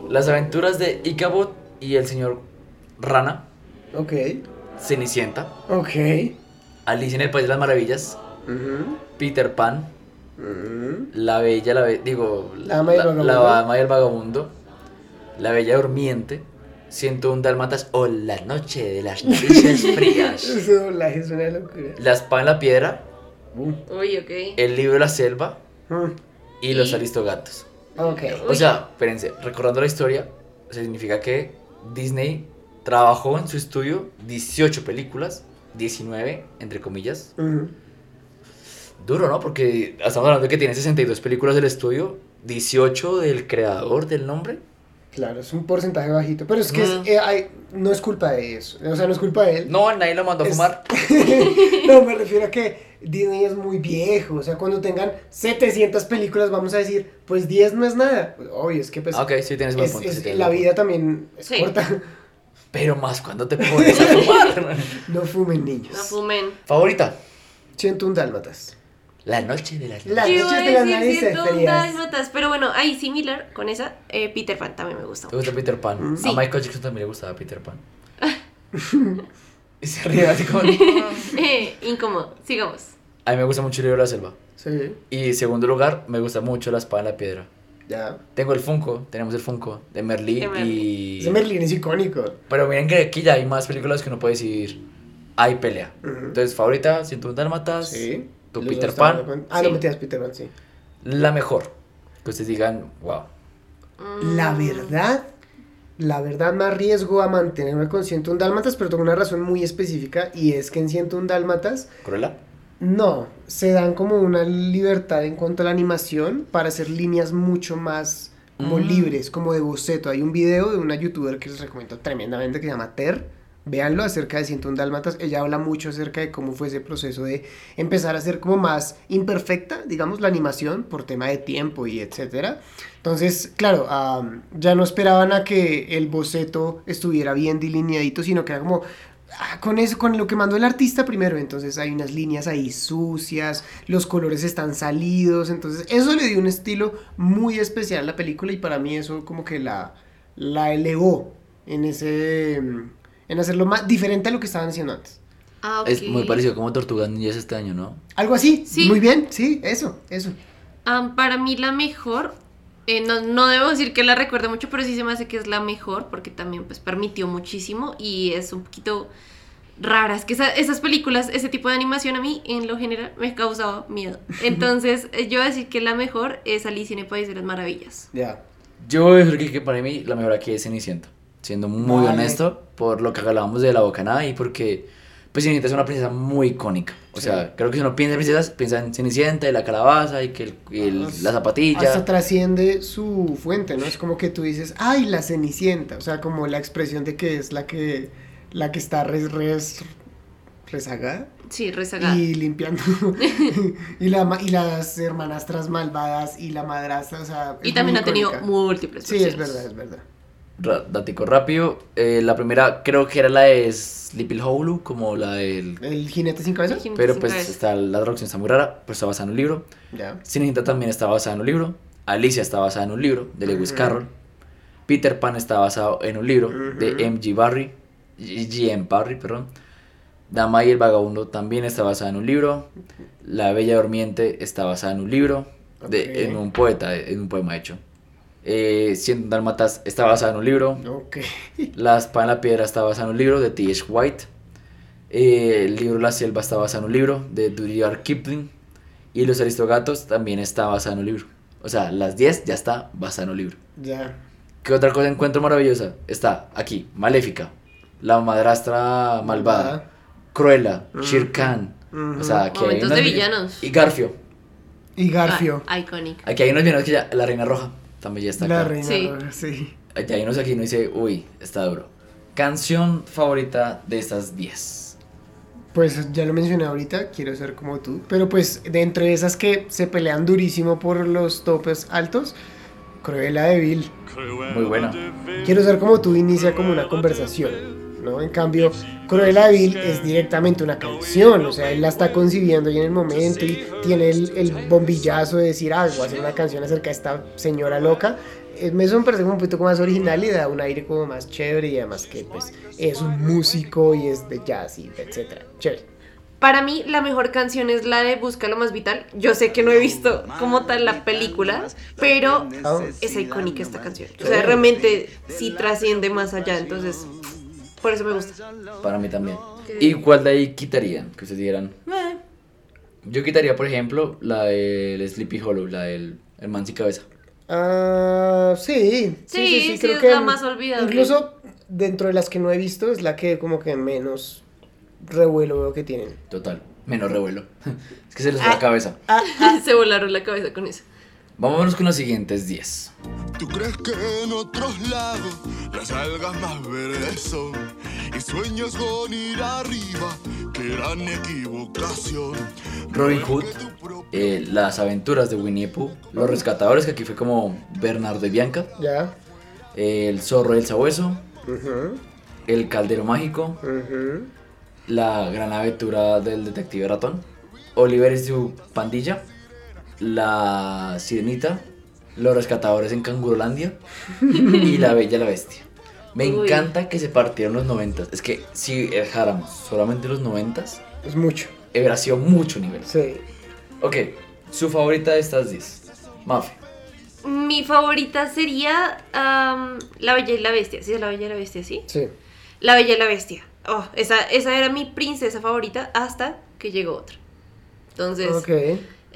Las aventuras de Ichabod y el señor Rana, Ok, Cenicienta, ok. Alicia en el País de las Maravillas, Peter Pan, ujú. La Bella, la Be- digo, La Dama y el Vagabundo. la Dama y el Vagabundo, La Bella Durmiente, 101 Dálmatas o La Noche de las Noticias [laughs] Frías, Ese doblaje es una locura. La Espada en la Piedra, uy, ok. El Libro de la Selva Mm, y Los Y- Aristogatos. Ok. O sea, espérense, recordando la historia, significa que Disney trabajó en su estudio 18 películas, 19 entre comillas. Duro, ¿no? Porque estamos hablando de que tiene 62 películas del estudio, 18 del creador del nombre. Claro, es un porcentaje bajito. Pero es que es- Mm. eh, hay- no es culpa de eso. O sea, no es culpa de él. No, nadie lo mandó a fumar. [laughs] No, me refiero a que Disney es muy viejo. O sea, cuando tengan 700 películas, vamos a decir, pues 10 no es nada. Obvio, es que pues. Ah, Ok, sí tienes buen es- punto. es- sí tienes la buen vida también es Sí. corta. Pero más cuando te pones a fumar. [laughs] No fumen niños. No fumen. Favorita. 101 dálmatas. La noche de las La- Yo iba noches de las decir narices 101 frías. pero bueno, ahí similar con esa, eh, Peter Pan también me gusta. ¿Te gusta Peter Pan? Mm. Sí. A Michael Jackson también le gustaba Peter Pan. [laughs] y se ríe así como... [laughs] Eh, incómodo, sigamos. A mí me gusta mucho el libro de la selva. Sí, Y segundo lugar, me gusta mucho la espada en la piedra. ya. Tengo el Funko, tenemos el Funko de Merlí De Merlí. y... Ese Merlin es icónico. Pero miren que aquí ya hay más películas que uno puede decidir. Hay pelea. Ujú. Entonces, favorita, 101 Dálmatas. Sí. Tu Los Peter Pan. Ah, Sí. no metías Peter Pan, sí. La mejor. Que ustedes digan, wow. La Mm, verdad, la verdad me arriesgo a mantenerme con 101 dálmatas, pero tengo una razón muy específica y es que en 101 dálmatas ¿Cruella? no, se dan como una libertad en cuanto a la animación para hacer líneas mucho más como Mm. libres, como de boceto. Hay un video de una youtuber que les recomiendo tremendamente que se llama Ter, Véanlo acerca de 101 Dálmatas. Ella habla mucho acerca de cómo fue ese proceso de empezar a ser como más imperfecta, digamos, la animación por tema de tiempo y etcétera. Entonces, claro, am, ya no esperaban a que el boceto estuviera bien delineadito, sino que era como ah, con eso, con lo que mandó el artista primero. Entonces hay unas líneas ahí sucias, los colores están salidos. Entonces, eso le dio un estilo muy especial a la película y para mí eso como que la, la elevó en ese. En hacerlo más diferente a lo que estaban haciendo antes. Ah, ok. Es muy parecido como Tortugas Ninjas este año, ¿no? Algo así. Sí. Muy bien, sí, eso, eso. Am, para mí la mejor, eh, no, no debo decir que la recuerdo mucho, pero sí se me hace que es la mejor porque también pues permitió muchísimo y es un poquito rara. Es que esa- esas películas, ese tipo de animación a mí en lo general me causaba miedo. [laughs] Entonces eh, yo voy a decir que la mejor es Alicia en el País de las Maravillas. Ya. Yo voy a decir que, que para mí la mejor aquí es Cenicienta. Siendo muy Vale. honesto, por lo que hablábamos de la bocanada y porque pues Cenicienta es una princesa muy icónica. O Sí. sea, creo que si uno piensa en princesas, piensa en Cenicienta y la calabaza y que el- y el- la zapatilla. Hasta trasciende su fuente, ¿no? Es como que tú dices, ay, la cenicienta. O sea, como la expresión de que es la que, la que está res, res- rezagada Sí, rezagada. y limpiando. [laughs] [laughs] y, la, ma- y las hermanastras malvadas y la madrastra, o sea. Y también ha tenido múltiples Sí, es verdad, es verdad. Datico rápido. eh, la primera creo que era la de Sleepy Hollow, como la del... ¿El jinete sin cabeza? Jinete Pero sin pues cabeza. está, la traducción está muy rara, pero está basada en un libro. Ya. Cenicienta también está basada en un libro. Alicia está basada en un libro de Lewis. Carroll. Peter Pan está basado en un libro de Ujú. M.G. Barry. G.M. Barry, perdón. Dama y el vagabundo también está basada en un libro. La Bella Durmiente está basada en un libro. De. En un poeta, en un poema hecho. Eh, Cien Dálmatas está basada en un libro. Ok. La espada en la piedra está basada en un libro de T.H. White. Eh, el libro La selva está basado en un libro de Rudyard Kipling. Y Los Aristogatos también está basado en un libro. O sea, las 10 ya está basada en un libro. Ya. ¿Qué otra cosa encuentro maravillosa? Está aquí, Maléfica, La Madrastra Malvada, Cruella, Ujú. Shere Khan. Ujú. O sea, aquí hay Momentos unos de vi- villanos. Y Garfio. Y Garfio. Ah, iconic. Aquí hay unos villanos que ya... La Reina Roja también ya está la acá. reina. Sí. Roja, sí. Aquí hay unos aquí uno dice, uy, está duro. Canción favorita de estas 10. Pues ya lo mencioné ahorita, quiero ser como tú. Pero pues de entre esas que se pelean durísimo por los topes altos, Cruella de Vil. Muy buena. Quiero ser como tú inicia como una conversación, ¿no? En cambio, Cruella Vil es directamente una canción, o sea, él la está concibiendo y en el momento y tiene el, el bombillazo de decir algo, hacer una canción acerca de esta señora loca. Eh, Eso me parece un poquito más original y da un aire como más chévere y además que pues es un músico y es de jazz y etcétera. Chévere. Para mí, la mejor canción es la de Busca lo más vital. Yo sé que no he visto como tal la película, pero Oh. es icónica esta canción. O sea, realmente sí trasciende más allá, entonces por eso me gusta. Para mí también. ¿Y cuál de ahí quitarían? Que ustedes dieran. "Meh". Yo quitaría, por ejemplo, la del Sleepy Hollow, la del El Man sin cabeza. Ah, sí, sí, sí, Sí, sí, sí, creo es que la más olvidable. Incluso dentro de las que no he visto es la que como que menos revuelo veo que tienen. Total. Menos revuelo. [laughs] es que se les fue la cabeza. [laughs] Se volaron la cabeza con eso. Vámonos con los siguientes 10. ¿Tú crees que en otros lados las algas más verdes son? Y sueños con ir arriba, que eran equivocación. Robin Hood, eh, Las aventuras de Winnie the Pooh, Los rescatadores, que aquí fue como Bernardo y Bianca, ¿Ya? eh, El zorro y el sabueso, El caldero mágico. La gran aventura del detective ratón, Oliver y su pandilla, La sirenita, Los rescatadores en Cangurolandia y La bella y la bestia. Me Uy. encanta que se partieron los noventas. Es que si dejáramos solamente los noventas, Es mucho. hubiera sido mucho nivel. Sí. Ok, su favorita de estas 10. Mafe. Mi favorita sería La Bella y la Bestia. ¿Sí es La Bella y la Bestia, sí? Sí. La Bella y la Bestia. Oh, esa, esa era mi princesa favorita hasta que llegó otra. Entonces, Ok.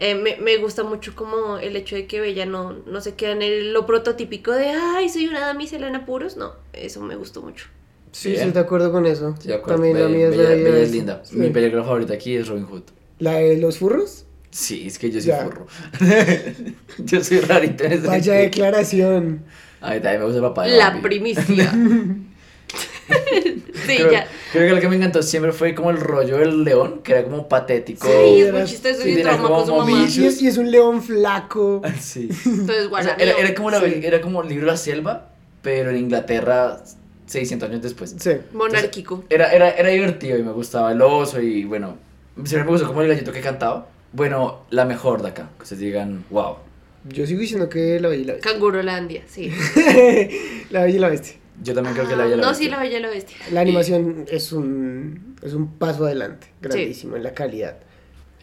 Eh, me, me gusta mucho como el hecho de que Bella no, no se queda en el- lo prototípico de, ay, soy una damisela en apuros. No, eso me gustó mucho. Sí, estoy de acuerdo con eso. Sí, de acuerdo. También la Be- mía es Bella, la Bella es sí. linda. Sí. Mi película favorita aquí es Robin Hood. ¿La de los furros? Sí, es que yo soy Ya. furro. [laughs] yo soy rarito Vaya declaración. A mí también me gusta el papá de La Bambi. primicia. [laughs] [laughs] [laughs] sí, Creo- ya. Creo que lo que me encantó siempre fue como el rollo del león, que era como patético. Sí, es muy chistoso y trauma como con su mamá. Y es, y es un león flaco. Sí. [laughs] Entonces, O sea, guarda. era, era como la- Sí. era como el libro La Selva, pero en Inglaterra 600 años después. Sí. Monárquico. Era, era, era divertido y me gustaba el oso y bueno, siempre me gustó como el gallito que cantaba. Bueno, la mejor de acá, que ustedes digan, wow. Yo sigo diciendo que la Bella y la Bestia. Cangurolandia, sí. [laughs] la Bella y la Bestia. Yo también creo que la Bella y la no, Bestia. sí, la Bella y la Bestia. La animación es un, es un paso adelante, grandísimo en la calidad.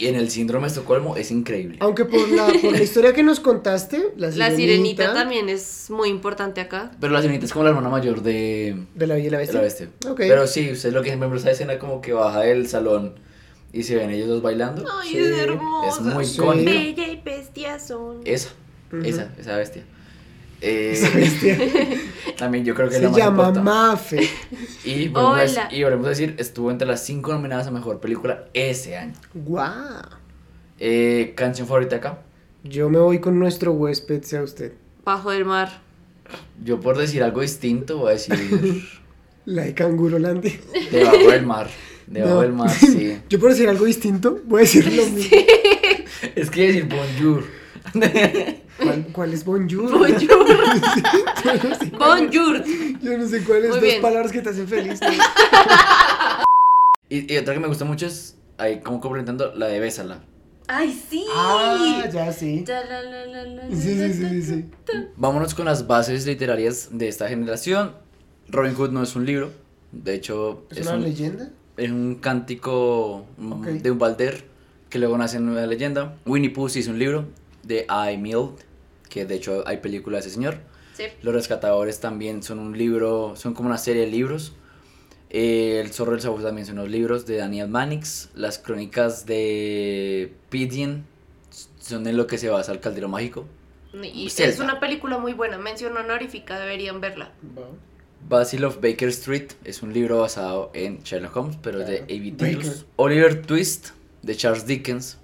Y en el síndrome de Estocolmo es increíble. Aunque por la, por la historia que nos contaste, la sirenita, La sirenita también es muy importante acá. Pero la sirenita es como la hermana mayor de, de la Bella y la de Bestia. la bestia. Ok. Pero sí, ustedes lo que siempre esa escena como que baja del salón y se ven ellos dos bailando. Ay, Sí, es es hermosa. muy Sí. Bella y bestia son. Esa, esa, esa bestia. Eh, Esa [laughs] bestia. También yo creo que es Se la llama. Mafe. Y volvemos, a, y volvemos a decir, estuvo entre las cinco nominadas a mejor película ese año. Guau. Eh, canción favorita acá. Yo me voy con nuestro huésped, sea usted. Bajo del mar. Yo por decir algo distinto voy a decir [laughs] La de Cangurolandia. Debajo del mar. [laughs] Debajo No. del mar, sí. [laughs] Yo por decir algo distinto, voy a decir lo mismo. Es que decir bonjour. ¿Cuál, es bonjour? [laughs] Bonjour. Yo no sé cuál Bonjour. Yo no sé cuáles dos bien. palabras que te hacen feliz. [laughs] Y, y otra que me gusta mucho es, ahí como complementando, la de Bésala. Ay, sí. Ah, ya sí. Ta, la, la, la, la, Sí, la, sí, sí, sí, sí. Vámonos con las bases literarias de esta generación. Robin Hood no es un libro. De hecho, ¿Es es, una un, leyenda? es un cántico mm, de un balder que luego nace en una leyenda. Winnie Pooh sí es un libro de I. Mill, que de hecho hay película de ese señor. Sí. Los rescatadores también son un libro, son como una serie de libros. Eh, el zorro del sabueso también son unos libros de Daniel Mannix. Las crónicas de Pigeon son en lo que se basa el caldero mágico. Y es una película muy buena. Mención honorífica, deberían verla. Basil of Baker Street es un libro basado en Sherlock Holmes, pero de Claro. A.B. Baker. Titles. Oliver Twist de Charles Dickens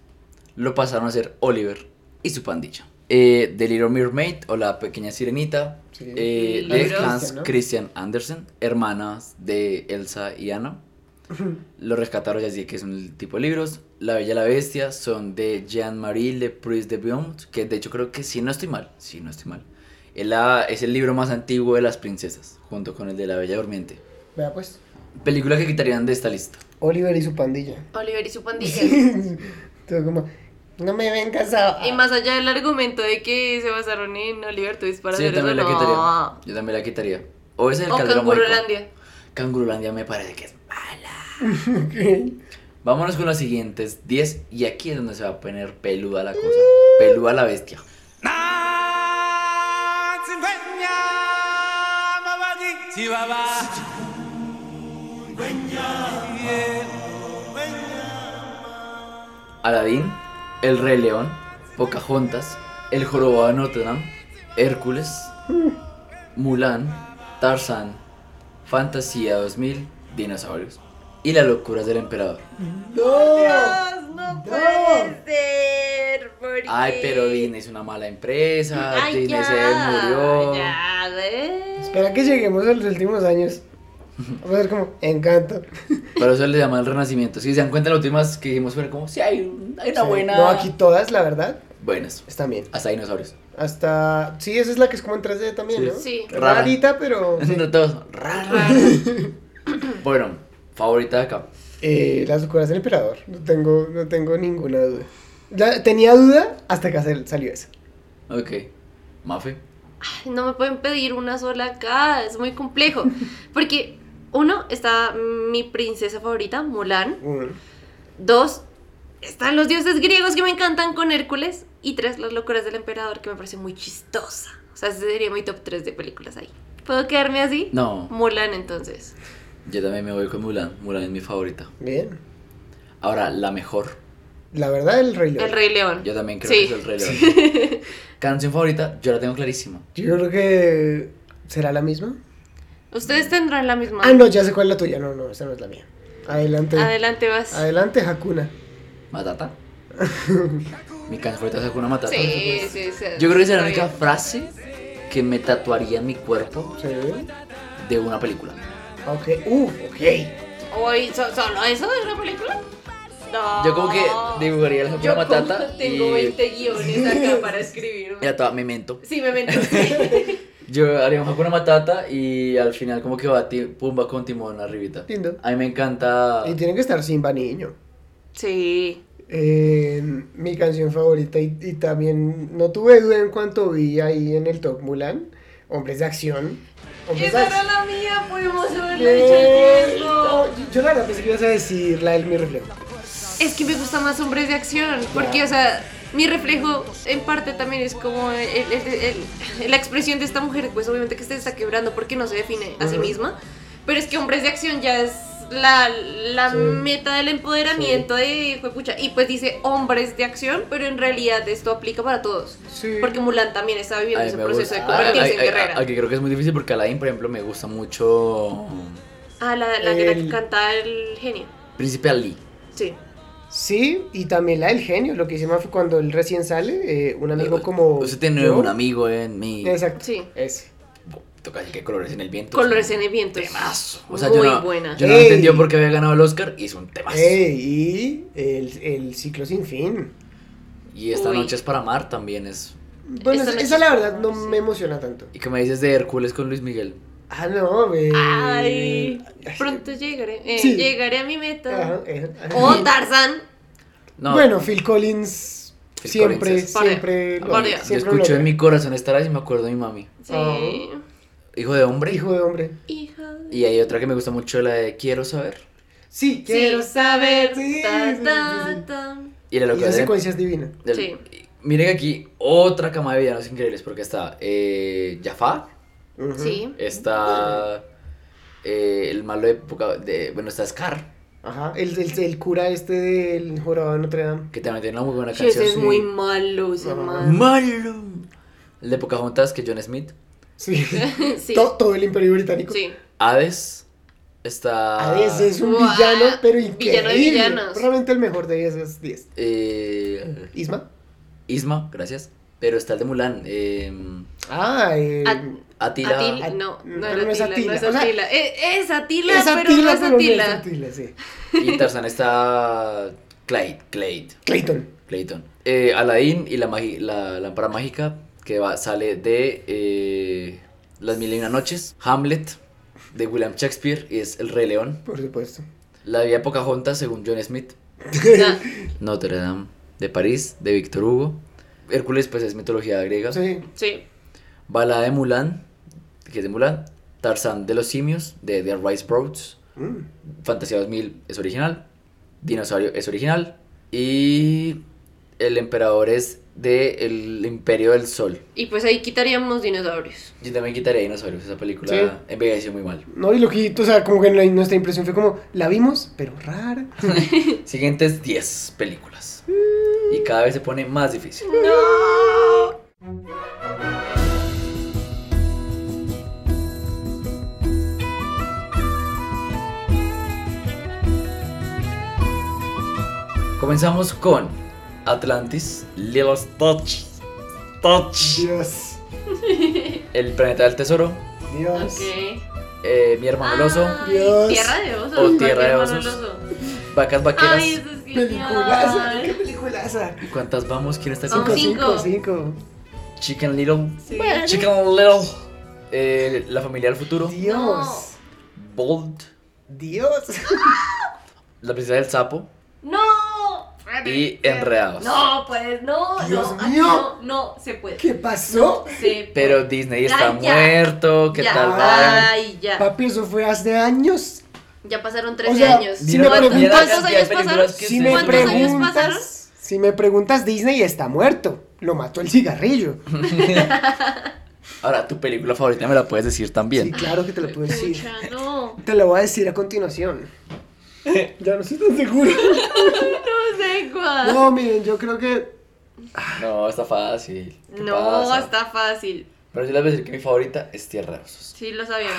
lo pasaron a ser Oliver y su pandilla. Eh, The Little Mermaid o La Pequeña Sirenita Sí. eh, de. Hans Christian, ¿no? Christian Andersen, hermanas de Elsa y Anna. [laughs] Los rescataron ya así que es un tipo de libros. La Bella y la Bestia son de Jean-Marie Le Pris de Beaumont, que de hecho creo que sí no estoy mal, sí no estoy mal. Es, la- es el libro más antiguo de las princesas, junto con el de La Bella Durmiente. Vea pues. Película que quitarían de esta lista. Oliver y su pandilla. Oliver y su pandilla. [laughs] Todo como, no me ven casado. y más allá del argumento de que se basaron en Oliver Twist para Sí, yo hacer eso, también la no. quitaría. Yo también la quitaría. O ese es el O. Cangurolandia. Cangurolandia me parece que es mala. [laughs] Ok. Vámonos con las siguientes 10 y aquí es donde se va a poner peluda la cosa. Peluda la bestia. Aladín, El Rey León, Pocahontas, El Jorobado de Notre Dame, Hércules, Mulan, Tarzán, Fantasía 2000, Dinosaurios y Las locuras del emperador. Dios, no No. puede ser. ¿por Ay, pero Disney es una mala empresa, Ay, Disney ya, se murió. Ya. Espera que lleguemos a los últimos años. Vamos a ver como, encanto. Pero eso le llama el renacimiento. Si se dan cuenta, las últimas que dijimos fueron como, sí, hay, hay una Sí. buena. No, aquí todas, la verdad, Buenas. están bien. Hasta dinosaurios. Hasta. Sí, esa es la que es como en 3D también, Sí. ¿no? Sí. Rara. Rarita, pero. [laughs] sí. No todos. Rara. [laughs] bueno, favorita de acá. Eh, las locuras del emperador. No tengo, no tengo ninguna duda. Tenía duda hasta que sal- salió esa. Ok. Mafe. Ay, No me pueden pedir una sola acá, es muy complejo. [laughs] Porque, uno, está mi princesa favorita, Mulan. Mm. Dos, están los dioses griegos que me encantan con Hércules. Y tres, las locuras del emperador, que me parece muy chistosa. O sea, ese sería mi top 3 de películas ahí. ¿Puedo quedarme así? No, Mulan, entonces. yo también me voy con Mulan. Mulan es mi favorita. Bien. Ahora, la mejor. La verdad, el Rey León. El Rey León. Yo también creo Sí. que es el Rey León. [laughs] Canción favorita, yo la tengo clarísima. Yo creo que. ¿Será la misma? Ustedes tendrán la misma. Ah, no, ya sé cuál es la tuya. No, no, esa no es la mía. Adelante. Adelante vas. Adelante, Hakuna. Matata. [laughs] mi canción favorita es Hakuna Matata. Sí, sí, sí. Yo creo que esa es la única frase que me tatuaría en mi cuerpo Sí. de una película. Ok. Uh, ok. ¿solo eso de una película? No. Yo como que dibujaría el Yo Hakuna como Matata tengo y, 20 guiones acá para escribir. [laughs] toda memento. Sí, me meto. [laughs] sí. Yo haría un Hakuna Matata y al final como que va ti- Pumba con Timón arribita. Lindo. A mí me encanta... Y tiene que estar Simba niño. Sí. Eh, mi canción favorita y, y también no tuve duda en cuanto vi ahí en el Top Mulan, Hombres de Acción. Hombres de Esa era la mía, pudimos haberle Eh, dicho no, eso. yo la verdad pensé que ibas a decir la del mi reflejo. Es que me gusta más hombres de acción, porque, o sea, mi reflejo en parte también es como el- el- el- la expresión de esta mujer, pues obviamente que se está quebrando porque no se define a sí misma, pero es que hombres de acción ya es la, la Sí. meta del empoderamiento de pucha y pues dice hombres de acción, pero en realidad esto aplica para todos, Sí. porque Mulan también está viviendo A mí ese proceso de convertirse Ay, en ay, guerrera. ay, Aquí creo que es muy difícil porque Aladdin, por ejemplo, me gusta mucho Ah, la, la, que- la que El- canta el genio. Príncipe Ali. Sí. Sí, y también la del genio, lo que hicimos fue cuando él recién sale, eh, un amigo como... Usted tiene yo. un amigo en mi... Exacto. Sí. Ese. Toca decir que Colores en el Viento. Colores en el viento. Temazo. O sea, muy yo no, buena. yo no entendí por qué había ganado el Oscar y es un temazo. Ey, y el, el ciclo sin fin. Y esta Uy. noche es para amar también es... Bueno, esa, esa la verdad no sí. me emociona tanto. ¿Y qué me dices de Hércules con Luis Miguel? Ah, no. Ay, pronto llegaré. eh, Sí. Llegaré a mi meta. Ajá, eh. O Tarzan. No, Bueno, Phil Collins Phil siempre, Collins siempre, lo- yo escucho lo en mi corazón estarás y me acuerdo de mi mami. Sí. Ah. Hijo de hombre. Hijo de hombre. Hija de- Y hay otra que me gusta mucho, la de Quiero saber. Sí, Sí, quiero saber. Sí, ta. Y la Y esa de- secuencia es divina. del- Sí. Miren aquí otra cama de villanos increíbles porque está eh, Jafar, Sí. está eh, el malo de, poca- de bueno está Scar Ajá, el, el, el cura este del jorobado de Notre Dame. que también tiene una muy buena Sí, ese canción. es muy malo, ese man. malo. El de Pocahontas que es John Smith, [laughs] Sí. Sí. To- todo el imperio británico. Sí. Hades está A veces es un Buah, villano, pero villano de increíble. villanos. Realmente el mejor de esos 10. eh, Isma. Isma, gracias. Pero está el de Mulan, eh, Ah, eh, Atila. Atila, At- no, no, pero era no es Atila, no es Atila, o sea, Atila. Es Atila, es pero Atila, no es pero no es Atila. Atila, sí. [laughs] Y Tarzán está Clyde, Clyde, Clayton. Clayton. Eh, Aladdin y la, magi- la lámpara mágica que va, sale de eh, Las Mil y Una Noches. Hamlet de William Shakespeare y es El Rey León. Por supuesto. La vida de Pocahontas según John Smith. Ah, [laughs] Notre Dame de París de Víctor Hugo. Hércules pues es mitología griega. Sí. sí. Balada de Mulan, que es de Mulan. Tarzán de los simios de The Rice Brothers. Mm. Fantasía 2000 es original. Dinosaurio es original. Y el emperador es de El Imperio del Sol. Y pues ahí quitaríamos dinosaurios. Yo también quitaría dinosaurios. Esa película Sí. envejeció muy mal. No, y lo que, o sea, como que nuestra impresión fue como, la vimos, pero rara. [laughs] Siguientes 10 películas. Y cada vez se pone más difícil. Comenzamos con Atlantis, Little Touch, Touch, Dios. [laughs] El planeta del tesoro, Dios. Ok. eh, Mi hermano el oso, Ay, Dios. Tierra de osos. O Tierra de hermano osos. el oso. Vacas Vaqueras. Ay, eso es Peliculaza, qué genial. peliculaza. ¿Cuántas vamos? ¿Quién está con Cinco, cinco. Chicken Little, Sí. Chicken Little, eh, La familia del futuro, Dios. Bold, Dios. La princesa del sapo. Y Enredados. No, pues no, Dios no, mío. no, no se puede. ¿Qué pasó? No se. Pero Disney está Ay, ya. muerto, ¿qué ya, tal? va? Ay, ya. Papi, eso fue hace años. Ya pasaron 13 O sea, años. si me ¿Cuántos, preguntas- cuántos años pasaron? Si me ¿Cuántos años pasaron? preguntas, si me preguntas, Disney está muerto. Lo mató el cigarrillo. [laughs] Ahora, tu película favorita me la puedes decir Sí, también. claro que te lo puedo decir. Pucha, no. Te lo voy a decir a continuación. [laughs] ya no estoy tan seguro. [laughs] No sé cuál. No, miren, yo creo que No, está fácil. ¿Qué No, pasa? está fácil. Pero yo les voy a decir que mi favorita es Tierra de Osos. Sí, lo sabíamos.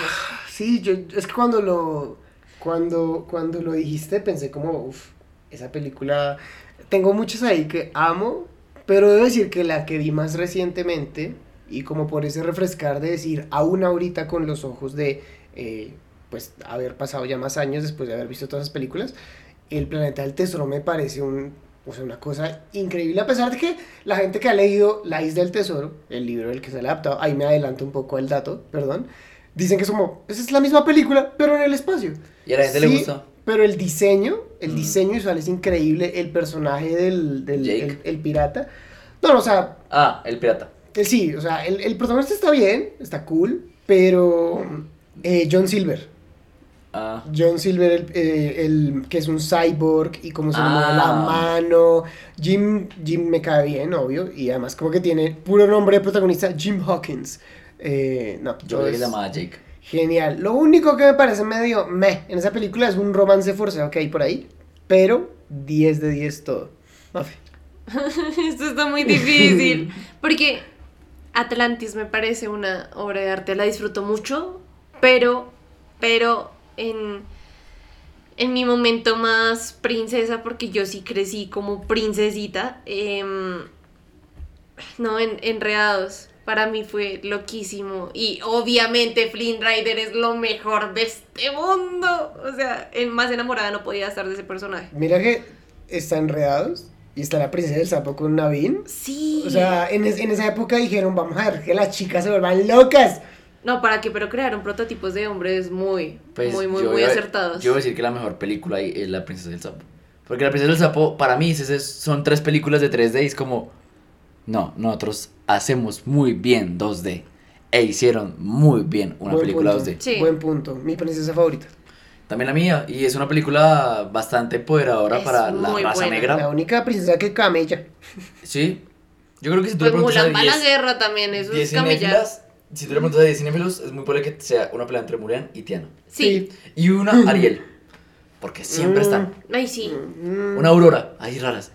sí, yo es que cuando lo cuando cuando lo dijiste pensé como, uff, esa película tengo muchas ahí que amo, pero debo decir que la que vi más recientemente y como por ese refrescar de decir aún ahorita con los ojos de eh, pues haber pasado ya más años después de haber visto todas esas películas, El Planeta del Tesoro me parece un, o sea, una cosa increíble, a pesar de que la gente que ha leído La Isla del Tesoro, el libro del que se ha adaptado, ahí me adelanto un poco el dato, perdón, dicen que es como, esa es la misma película, pero en el espacio. ¿Y a la gente le Sí, gustó? Pero el diseño, el Mm. diseño visual es increíble, el personaje del, del Jake. el, el pirata. No, no, o sea, Ah, el pirata. el- sí, o sea, el, el protagonista está bien, está cool, pero eh, John Silver, Ah, John Silver, el, eh, el que es un cyborg y cómo se le mueve la Ah. mano. Jim, Jim me cae bien, obvio, y además como que tiene puro nombre de protagonista, Jim Hawkins. Eh, no, yo se llamaba Jake. Genial. Lo único que me parece medio meh en esa película es un romance forzado que hay por ahí, pero 10 de 10 todo. Mafe. [laughs] Esto está muy difícil. [laughs] Porque Atlantis me parece una obra de arte, la disfruto mucho, pero, pero en, en mi momento más princesa, porque yo sí crecí como princesita, em, no, en Enredados. Para mí fue loquísimo. Y obviamente Flynn Rider es lo mejor de este mundo. O sea, en- más enamorada no podía estar de ese personaje. Mira que está enredados y está la princesa del sapo con Navin. Sí. O sea, en, es- en esa época dijeron, vamos a ver que las chicas se vuelvan locas. No, ¿para qué? Pero crearon prototipos de hombres muy, Pues, muy, muy, muy iba- acertados. Yo voy a decir que la mejor película ahí es La Princesa del Sapo. Porque La Princesa del Sapo, para mí, es- es- son tres películas de 3D y es como... No, nosotros hacemos muy bien 2D. E hicieron muy bien una Buen película punto. 2D. Sí. Buen punto. Mi princesa favorita. También la mía. Y es una película bastante empoderadora Es para la raza buena. negra. La única princesa que camella. Sí. Yo creo que si tú Pues le preguntas a Mulan va a la 10 guerra también, eso 10 es camellar. Si tú le preguntas a 10 cinéfilos, es muy probable que sea una pelea entre Mulan y Tiana. Sí. Y una Ariel. Porque siempre Mm. están. Ay, sí. Mm, Una Aurora. Ahí raras.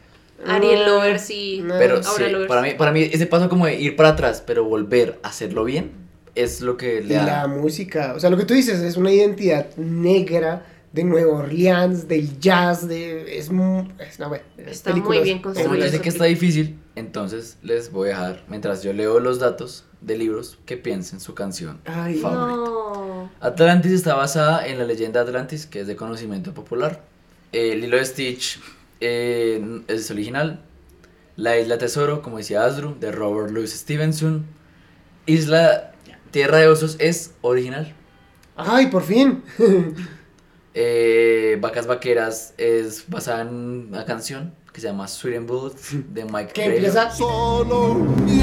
Ariel Lover, sí. no. Pero Aurora sí, Lovers. para mí, para mí ese paso como de ir para atrás, pero volver a hacerlo bien, es lo que Y le la da. música, o sea, lo que tú dices es una identidad negra de Nueva Orleans, del jazz, de... Es, es una buena. Está muy bien Como construido. yo esa sé que está difícil, entonces les voy a dejar, mientras yo leo los datos de libros, que piensen su canción Ay, favorita. No. Atlantis está basada en la leyenda de Atlantis, que es de conocimiento popular. Eh, Lilo y Stitch eh, es original. La Isla Tesoro, como decía Asdru, de Robert Louis Stevenson. Isla Tierra de Osos es original. Ay, por fin. [laughs] Eh, Vacas Vaqueras es basada en una canción que se llama Sweet and Bullet de Mike Crane. empieza... Solo. [laughs]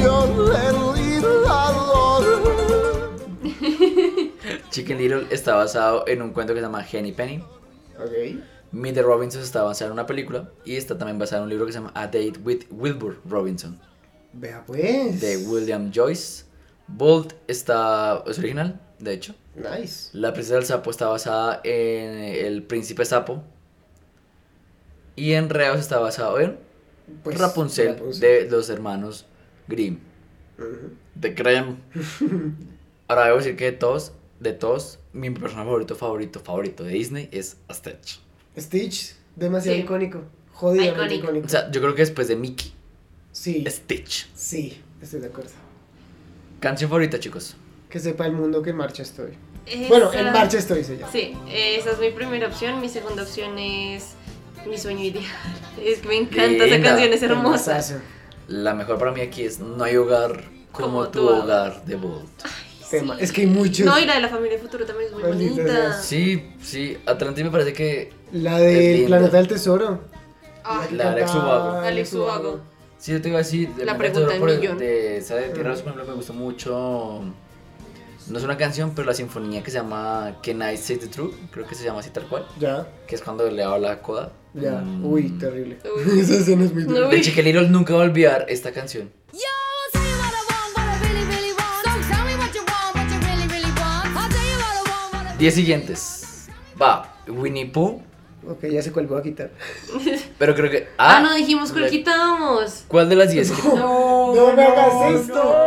Chicken Little está basado en un cuento que se llama Henny Penny. Ok. Meet the Robinsons está basado en una película y está también basado en un libro que se llama A Date with Wilbur Robinson Vea pues. de William Joyce. Bolt está es original, de hecho. Nice. La princesa del sapo está basada en El príncipe sapo. Y en Reos está basado en Pues, Rapunzel, Rapunzel. de los hermanos Grimm. De Creme. [laughs] Ahora debo decir que de todos, de todos, mi personaje favorito, favorito, favorito de Disney es Stitch. Stitch, demasiado Sí. icónico. Jodidamente Icónico. icónico. O sea, yo creo que después de Mickey, sí, Stitch. sí, estoy de acuerdo. Canción favorita, chicos. Que sepa el mundo que en marcha estoy. Esa- Bueno, en marcha estoy, se llama. Sí, esa es mi primera opción. Mi segunda opción es Mi sueño ideal. [laughs] Es que me encanta esa canción, es hermosa. La mejor para mí aquí es No hay hogar como, Como tu tu hogar de Bolt. Tema. Es que hay muchos. No, y la de la familia futuro también es muy Maldita bonita. sea. Sí, sí, Atlantis me parece que. La linda. Planeta del Tesoro. La de Alex Ubago. Alex Ubago. Sí, yo te iba a decir. de La pregunta del millón. De esa de Tierra de por ejemplo, me gustó mucho. No es una canción, pero la sinfonía que se llama Can I Say the Truth, creo que se llama así tal cual, Ya, que es cuando le habla a Coda. ya. Mm. Uy, terrible. Uy. [laughs] Esa escena es muy No. De Little nunca voy a olvidar esta canción. Yo will tell you what I want, what I really, really want. So tell me what you want, what you really, really want. I'll tell you what I want, what I 10 siguientes. Va, Winnie Pooh, Ok, ya sé cuál voy a quitar. [laughs] pero creo que. Ah, no dijimos cuál quitamos. ¿Cuál de las 10? [laughs] No, no me hagas esto.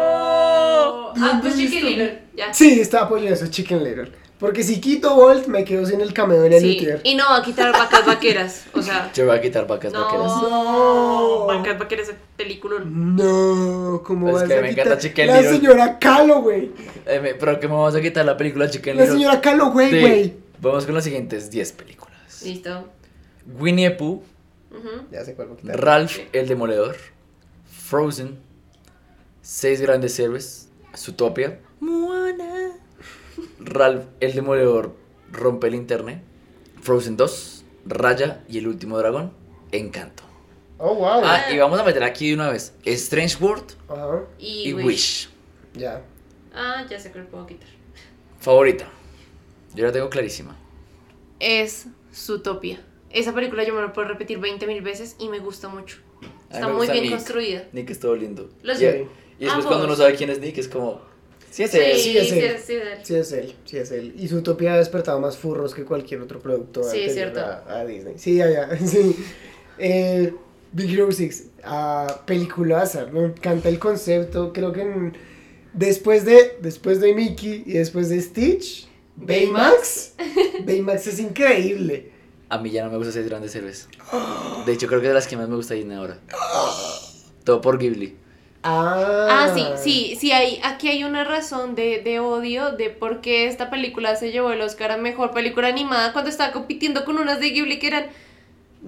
Ah, pues Chicken Little. Ya. Sí, está apoyando eso, Chicken Little. Porque si quito Bolt, me quedo sin el cameo de Sí, Luther. y no va a quitar vacas vaqueras. O sea, [laughs] Yo voy a quitar vacas no, vaqueras. No. vacas vaqueras es película. No, ¿cómo Es vas que a me quitar? encanta Chicken La Little. señora Calo, güey. Eh, pero me vamos a quitar la película Chicken La Little. señora Calo, güey, Sí. güey. Vamos con las siguientes 10 películas. Listo. Winnie the Pooh, Ya sé cuál voy a quitar. Ralph el Demoledor, Frozen, Seis Grandes Héroes, Zootopia, Moana, Ralph el Demoledor rompe el internet, Frozen 2, Raya y el último dragón, Encanto. Oh, wow. Ah, y vamos a meter aquí de una vez Strange World Ajá, Y, y Wish. Wish. ya. Ah, ya sé que lo puedo quitar. Favorita. Yo la tengo clarísima. Es Zootopia. Esa película yo me la puedo repetir 20 mil veces y me gusta mucho. Está muy bien Nick. construida. Nick es todo lindo. Los- y, y después Ambos. cuando uno sabe quién es Nick es como... Sí, es él. sí, es él. sí, sí, es él. Sí es él, sí es él. Y su utopía ha despertado más furros que cualquier otro producto Sí, es anterior cierto. A, a Disney. Sí, ya, ya, [laughs] sí. Eh, Big Hero 6, ah, peliculaza, me encanta el concepto, creo que en- después de después de Mickey y después de Stitch, Baymax, Baymax es increíble. A mí ya no me gusta Seis Grandes Héroes. De hecho, creo que es de las que más me gusta Disney ahora. Todo por Ghibli. Ah, Ah, sí, sí, sí, hay, aquí hay una razón de, de odio de por qué esta película se llevó el Oscar a Mejor Película Animada cuando estaba compitiendo con unas de Ghibli que eran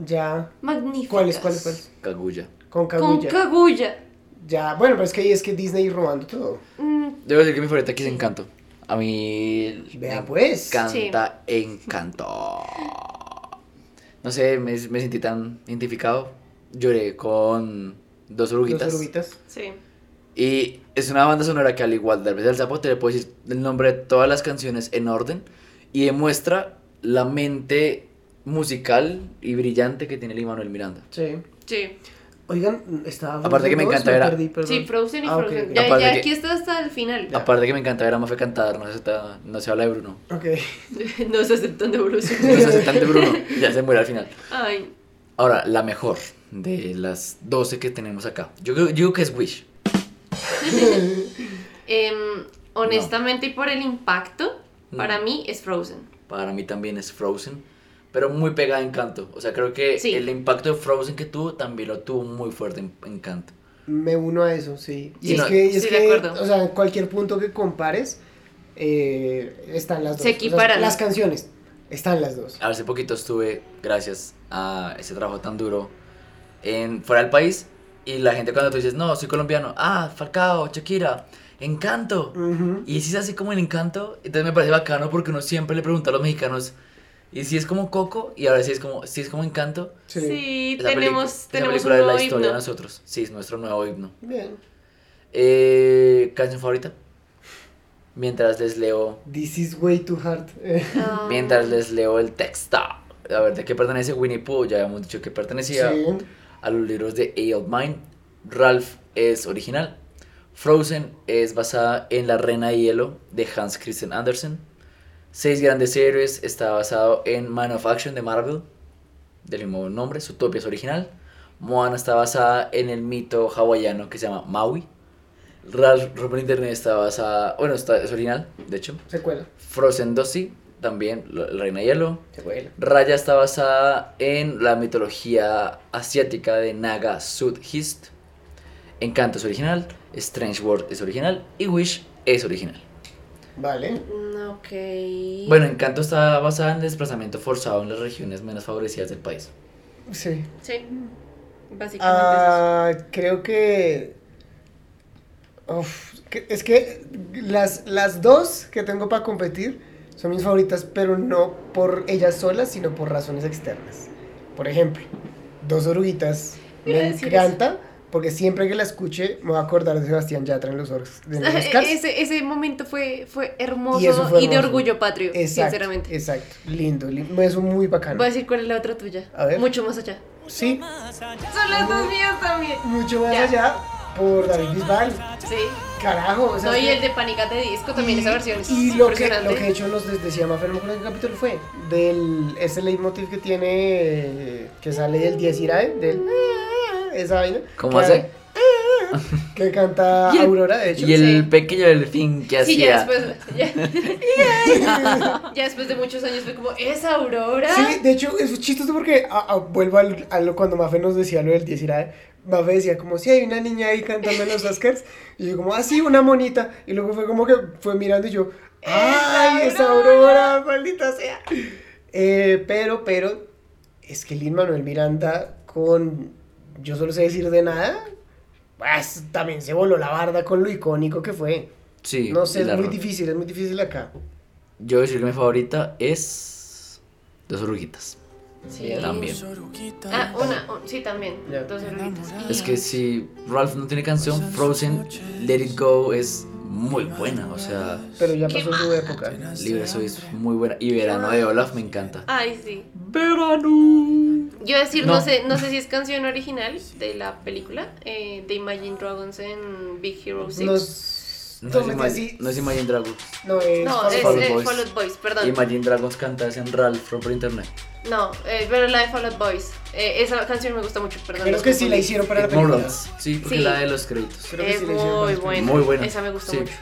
Ya. magníficas. ¿Cuáles, cuáles, cuáles? Kaguya. Con Con Kaguya. Kaguya. ya, bueno, pero es que ahí es que Disney robando todo. Mm, Debo decir que mi favorita aquí es Encanto. A mí... Vea, pues. encanta Encanto. No sé, me, me sentí tan identificado. Lloré con dos oruguitas. Dos oruguitas. sí. Y es una banda sonora que al igual de del Sapo te le puedo decir el nombre de todas las canciones en orden y demuestra la mente musical y brillante que tiene el Manuel Miranda. Sí. Sí, Oigan, estaba. Aparte que me encanta ver perdí, sí, Frozen y Ah. Ya, Aparte ya que- aquí está hasta el final. Ya. Aparte que me encanta ver a Mafe cantar, no se, está- no se habla de Bruno. Ok. [laughs] no se aceptan de evolución. No se hace tan de Bruno, ya se muere al final. Ay, Ahora, la mejor de las 12 que tenemos acá. Yo creo, yo digo que es Wish. [laughs] em, honestamente y por el impacto, Mm. para mí es Frozen. Para mí también es Frozen, pero muy pegada a Encanto. O sea, creo que Sí. el impacto de Frozen que tuvo también lo tuvo muy fuerte en Encanto. Me uno a eso, sí. Y Sí, es no, que, y es sí, de que, acuerdo. o sea, en cualquier punto que compares, eh, están las dos. Se O sea, equiparan. las canciones, están las dos. Hace poquito estuve, gracias a ese trabajo tan duro, en fuera del país. Y la gente cuando tú dices, no, soy colombiano, ah, Falcao, Shakira, Encanto. Ujú. Y si es así como el Encanto, entonces me parece bacano porque uno siempre le pregunta a los mexicanos, ¿y si es como Coco? Y ahora si es como, si es como Encanto. Sí. Sí, Esa tenemos, tenemos película un es nuevo la historia de himno. nosotros. Sí, es nuestro nuevo himno. Bien. Eh, ¿Canción favorita? Mientras les leo, This is way too hard. Eh, Ah, mientras les leo el texto. A ver, ¿de qué pertenece Winnie Pooh? Ya habíamos dicho que pertenecía sí. A los libros de A.L. Mine. Ralph es original. Frozen es basada en La Reina de Hielo de Hans Christian Andersen. Seis Grandes Héroes está basado en Man of Action de Marvel, del mismo nombre. Zootopia es original. Moana está basada en el mito hawaiano que se llama Maui. Ralph Romper Internet está basada, bueno, está, es original, de hecho. Secuela. Frozen 2 sí, también La Reina de Hielo. Raya está basada en la mitología asiática de Naga Sudhist. Encanto es original, Strange World es original y Wish es original. Vale. mm, Ok. Bueno, Encanto está basada en el desplazamiento forzado en las regiones menos favorecidas del país. Sí. Sí. Básicamente Ah, creo que. Uf, que- es que las, las dos que tengo para competir son mis favoritas, pero no por ellas solas, sino por razones externas. Por ejemplo, Dos Oruguitas me encanta porque siempre que la escuche me voy a acordar de Sebastián Yatra en los, eso. [laughs] Oscars. Ese, ese momento fue, fue hermoso Y eso fue y de hermoso. orgullo patrio, Exacto, sinceramente. exacto, lindo, lindo, eso muy bacano. Voy a decir cuál es la otra tuya. A ver. Mucho más allá. Sí, Son las dos mías también. mucho más Ya. allá por David Bisbal. Sí. Carajo, o sea, No, y el de Pánicate Disco también, esa versión es y lo que, lo que de hecho nos decía Mafer, no me acuerdo en qué capítulo fue, del, ese leitmotiv que tiene, eh, que sale del 10 Irae, del, esa vaina. ¿Cómo que- hace? [laughs] que canta Y el- Aurora, de hecho. Y el Sí. pequeño delfín que Sí, ya hacía. después, ya, [laughs] ya después de muchos años fue como, ¿es Aurora? Sí, de hecho, es chistoso porque a- a- vuelvo al, a lo cuando Mafe nos decía lo del 10 Irae, Mafe decía como, si hay una niña ahí cantando en los Oscars, y yo como, ah, sí, una monita, y luego fue como que fue mirando y yo, ay, esa Aurora, maldita sea. Eh, pero, pero, es que Lin Manuel Miranda con, yo solo sé decir de nada, pues también se voló la barda con lo icónico que fue. Sí. No sé, es muy difícil, es muy difícil acá. Yo voy a decir que mi favorita es. Dos oruguitas. Sí. También. Ah, una, un- sí, también. Ya. Dos oruguitas. Es que si Ralph no tiene canción, Frozen, Let It Go es muy buena. O sea, Pero ya ¿Qué pasó su época. Libre Soy es muy buena. Y Verano de Olaf me encanta. Ay, sí. Verano. Yo decir, no. No. sé, no sé si es canción original de la película eh, de Imagine Dragons en Big Hero 6. Nos... No es, Imagine, así. no es Imagine Dragons. No, es No, Fall es Fall Out Boys. Fall Out Boys, perdón. Imagine Dragons canta es en Ralph from por internet. No, eh, pero la de Fall Out Boys. Eh, esa canción me gusta mucho, perdón. Creo que sí la hicieron para la película. Sí, porque Sí. la de los créditos. Creo que Es sí la hicieron para muy la buena. Muy buena. Esa me gusta Sí. mucho.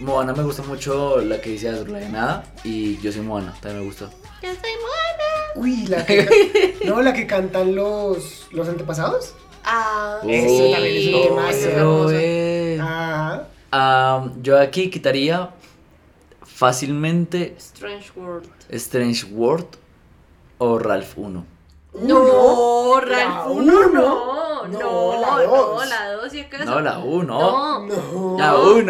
Moana me gusta mucho la que dice Azur, la de nada. Y yo soy Moana, también me gustó. Yo soy Moana. Uy, la que [laughs] no, la que cantan los los antepasados. Ah, Eso sí. también es es hermosa. es. Ajá. Ah, yo aquí quitaría fácilmente Strange World. Strange World o Ralph 1. No, La Ralph uno. 1 no. No, No, la no, dos. la 2 si acaso. No, la 1. No, No. La 1.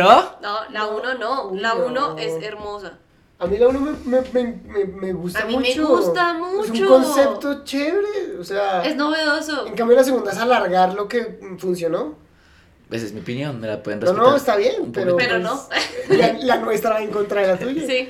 no, la 1 no. La No. 1 es hermosa. A mí la uno me, me, me, me, me gusta A mí mucho. me gusta Es un mucho. concepto chévere. O sea, Es novedoso. en cambio la segunda es alargar lo que funcionó. Esa es mi opinión, me la pueden No, respetar. no, está bien, un pero. Pero no. pues, la, la nuestra va en contra de la tuya. Sí.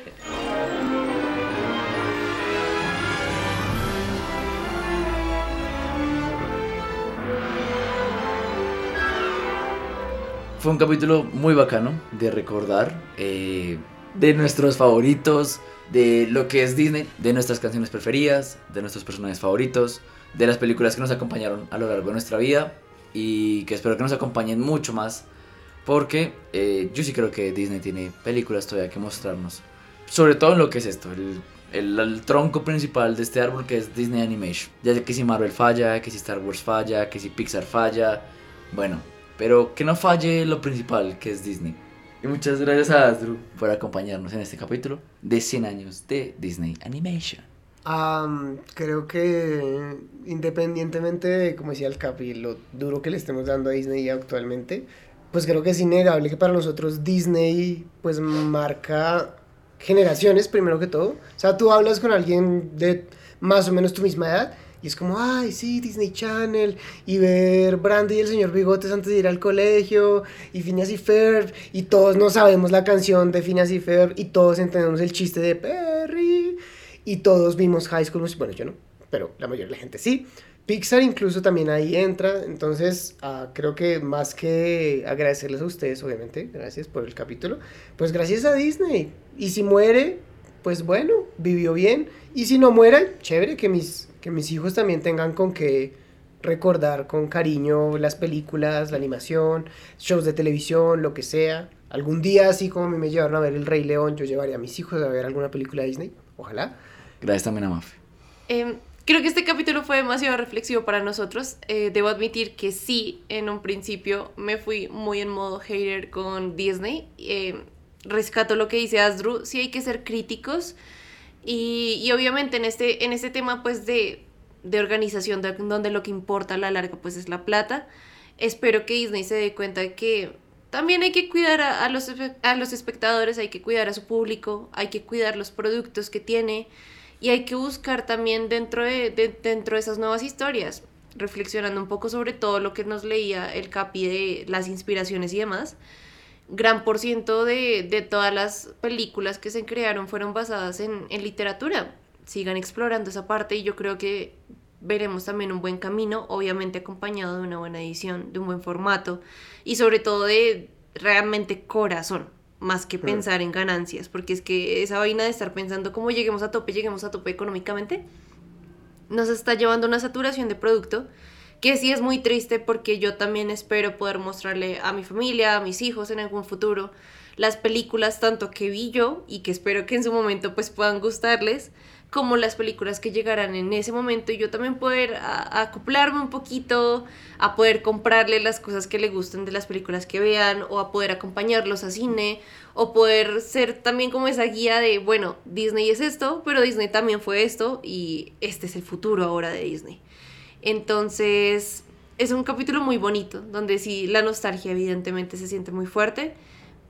Fue un capítulo muy bacano de recordar, eh, de nuestros favoritos, de lo que es Disney, de nuestras canciones preferidas, de nuestros personajes favoritos, de las películas que nos acompañaron a lo largo de nuestra vida y que espero que nos acompañen mucho más porque eh, yo sí creo que Disney tiene películas todavía que mostrarnos, sobre todo en lo que es esto, el, el- el tronco principal de este árbol que es Disney Animation. Ya sé que si Marvel falla, que si Star Wars falla, que si Pixar falla, bueno, pero que no falle lo principal, que es Disney. Y muchas gracias a Asdru por acompañarnos en este capítulo de 100 años de Disney Animation. Am, creo que independientemente de, como decía el Capi, lo duro que le estemos dando a Disney actualmente, pues creo que es innegable que para nosotros Disney pues marca generaciones primero que todo. O sea, tú hablas con alguien de más o menos tu misma edad y es como, ay, sí, Disney Channel, y ver Brandy y el señor Bigotes antes de ir al colegio, y Phineas y Ferb, y todos no sabemos la canción de Phineas y Ferb, y todos entendemos el chiste de Perry, y todos vimos High School Musical, bueno, yo no, pero la mayoría de la gente sí. Pixar incluso también ahí entra, entonces ah, creo que más que agradecerles a ustedes, obviamente, gracias por el capítulo, pues gracias a Disney. Y si muere, pues bueno, vivió bien. Y si no muere, chévere que mis, que mis hijos también tengan con qué recordar con cariño las películas, la animación, shows de televisión, lo que sea. Algún día, así como a mí me llevaron a ver El Rey León, yo llevaría a mis hijos a ver alguna película de Disney, ojalá. Gracias también a Mafe. Em, creo que este capítulo fue demasiado reflexivo para nosotros. Eh, debo admitir que sí, en un principio me fui muy en modo hater con Disney. Em, rescato lo que dice Asdru, sí hay que ser críticos. Y, y obviamente en este, en este tema pues de, de organización, de- donde lo que importa a la larga pues es la plata, espero que Disney se dé cuenta de que también hay que cuidar a, a los, a los espectadores, hay que cuidar a su público, hay que cuidar los productos que tiene y hay que buscar también dentro de, de- dentro de esas nuevas historias, reflexionando un poco sobre todo lo que nos leía el Capi de las inspiraciones y demás. Gran por ciento de, de todas las películas que se crearon fueron basadas en, en literatura. Sigan explorando esa parte y yo creo que veremos también un buen camino, obviamente acompañado de una buena edición, de un buen formato y sobre todo de realmente corazón, más que pensar en ganancias, porque es que esa vaina de estar pensando cómo lleguemos a tope, lleguemos a tope económicamente, nos está llevando a una saturación de producto que sí es muy triste porque yo también espero poder mostrarle a mi familia, a mis hijos en algún futuro las películas tanto que vi yo y que espero que en su momento pues puedan gustarles como las películas que llegarán en ese momento y yo también poder acoplarme un poquito, a poder comprarle las cosas que le gusten de las películas que vean o a poder acompañarlos a cine o poder ser también como esa guía de, bueno, Disney es esto, pero Disney también fue esto y este es el futuro ahora de Disney. Entonces, es un capítulo muy bonito, donde sí la nostalgia evidentemente se siente muy fuerte,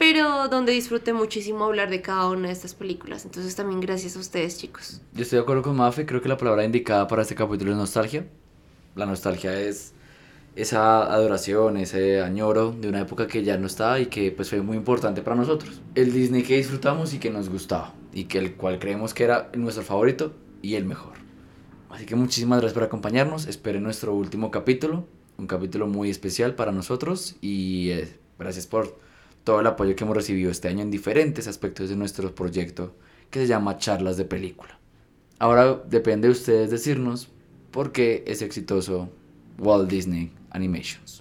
pero donde disfruté muchísimo hablar de cada una de estas películas. Entonces también gracias a ustedes, chicos. Yo estoy de acuerdo con Mafe, creo que la palabra indicada para este capítulo es nostalgia. La nostalgia es esa adoración, ese añoro de una época que ya no está y que pues fue muy importante para nosotros. El Disney que disfrutamos y que nos gustaba y que el cual creemos que era nuestro favorito y el mejor. Así que muchísimas gracias por acompañarnos, esperen nuestro último capítulo, un capítulo muy especial para nosotros y eh, gracias por todo el apoyo que hemos recibido este año en diferentes aspectos de nuestro proyecto que se llama Charlas de Película. Ahora depende de ustedes decirnos por qué es exitoso Walt Disney Animations.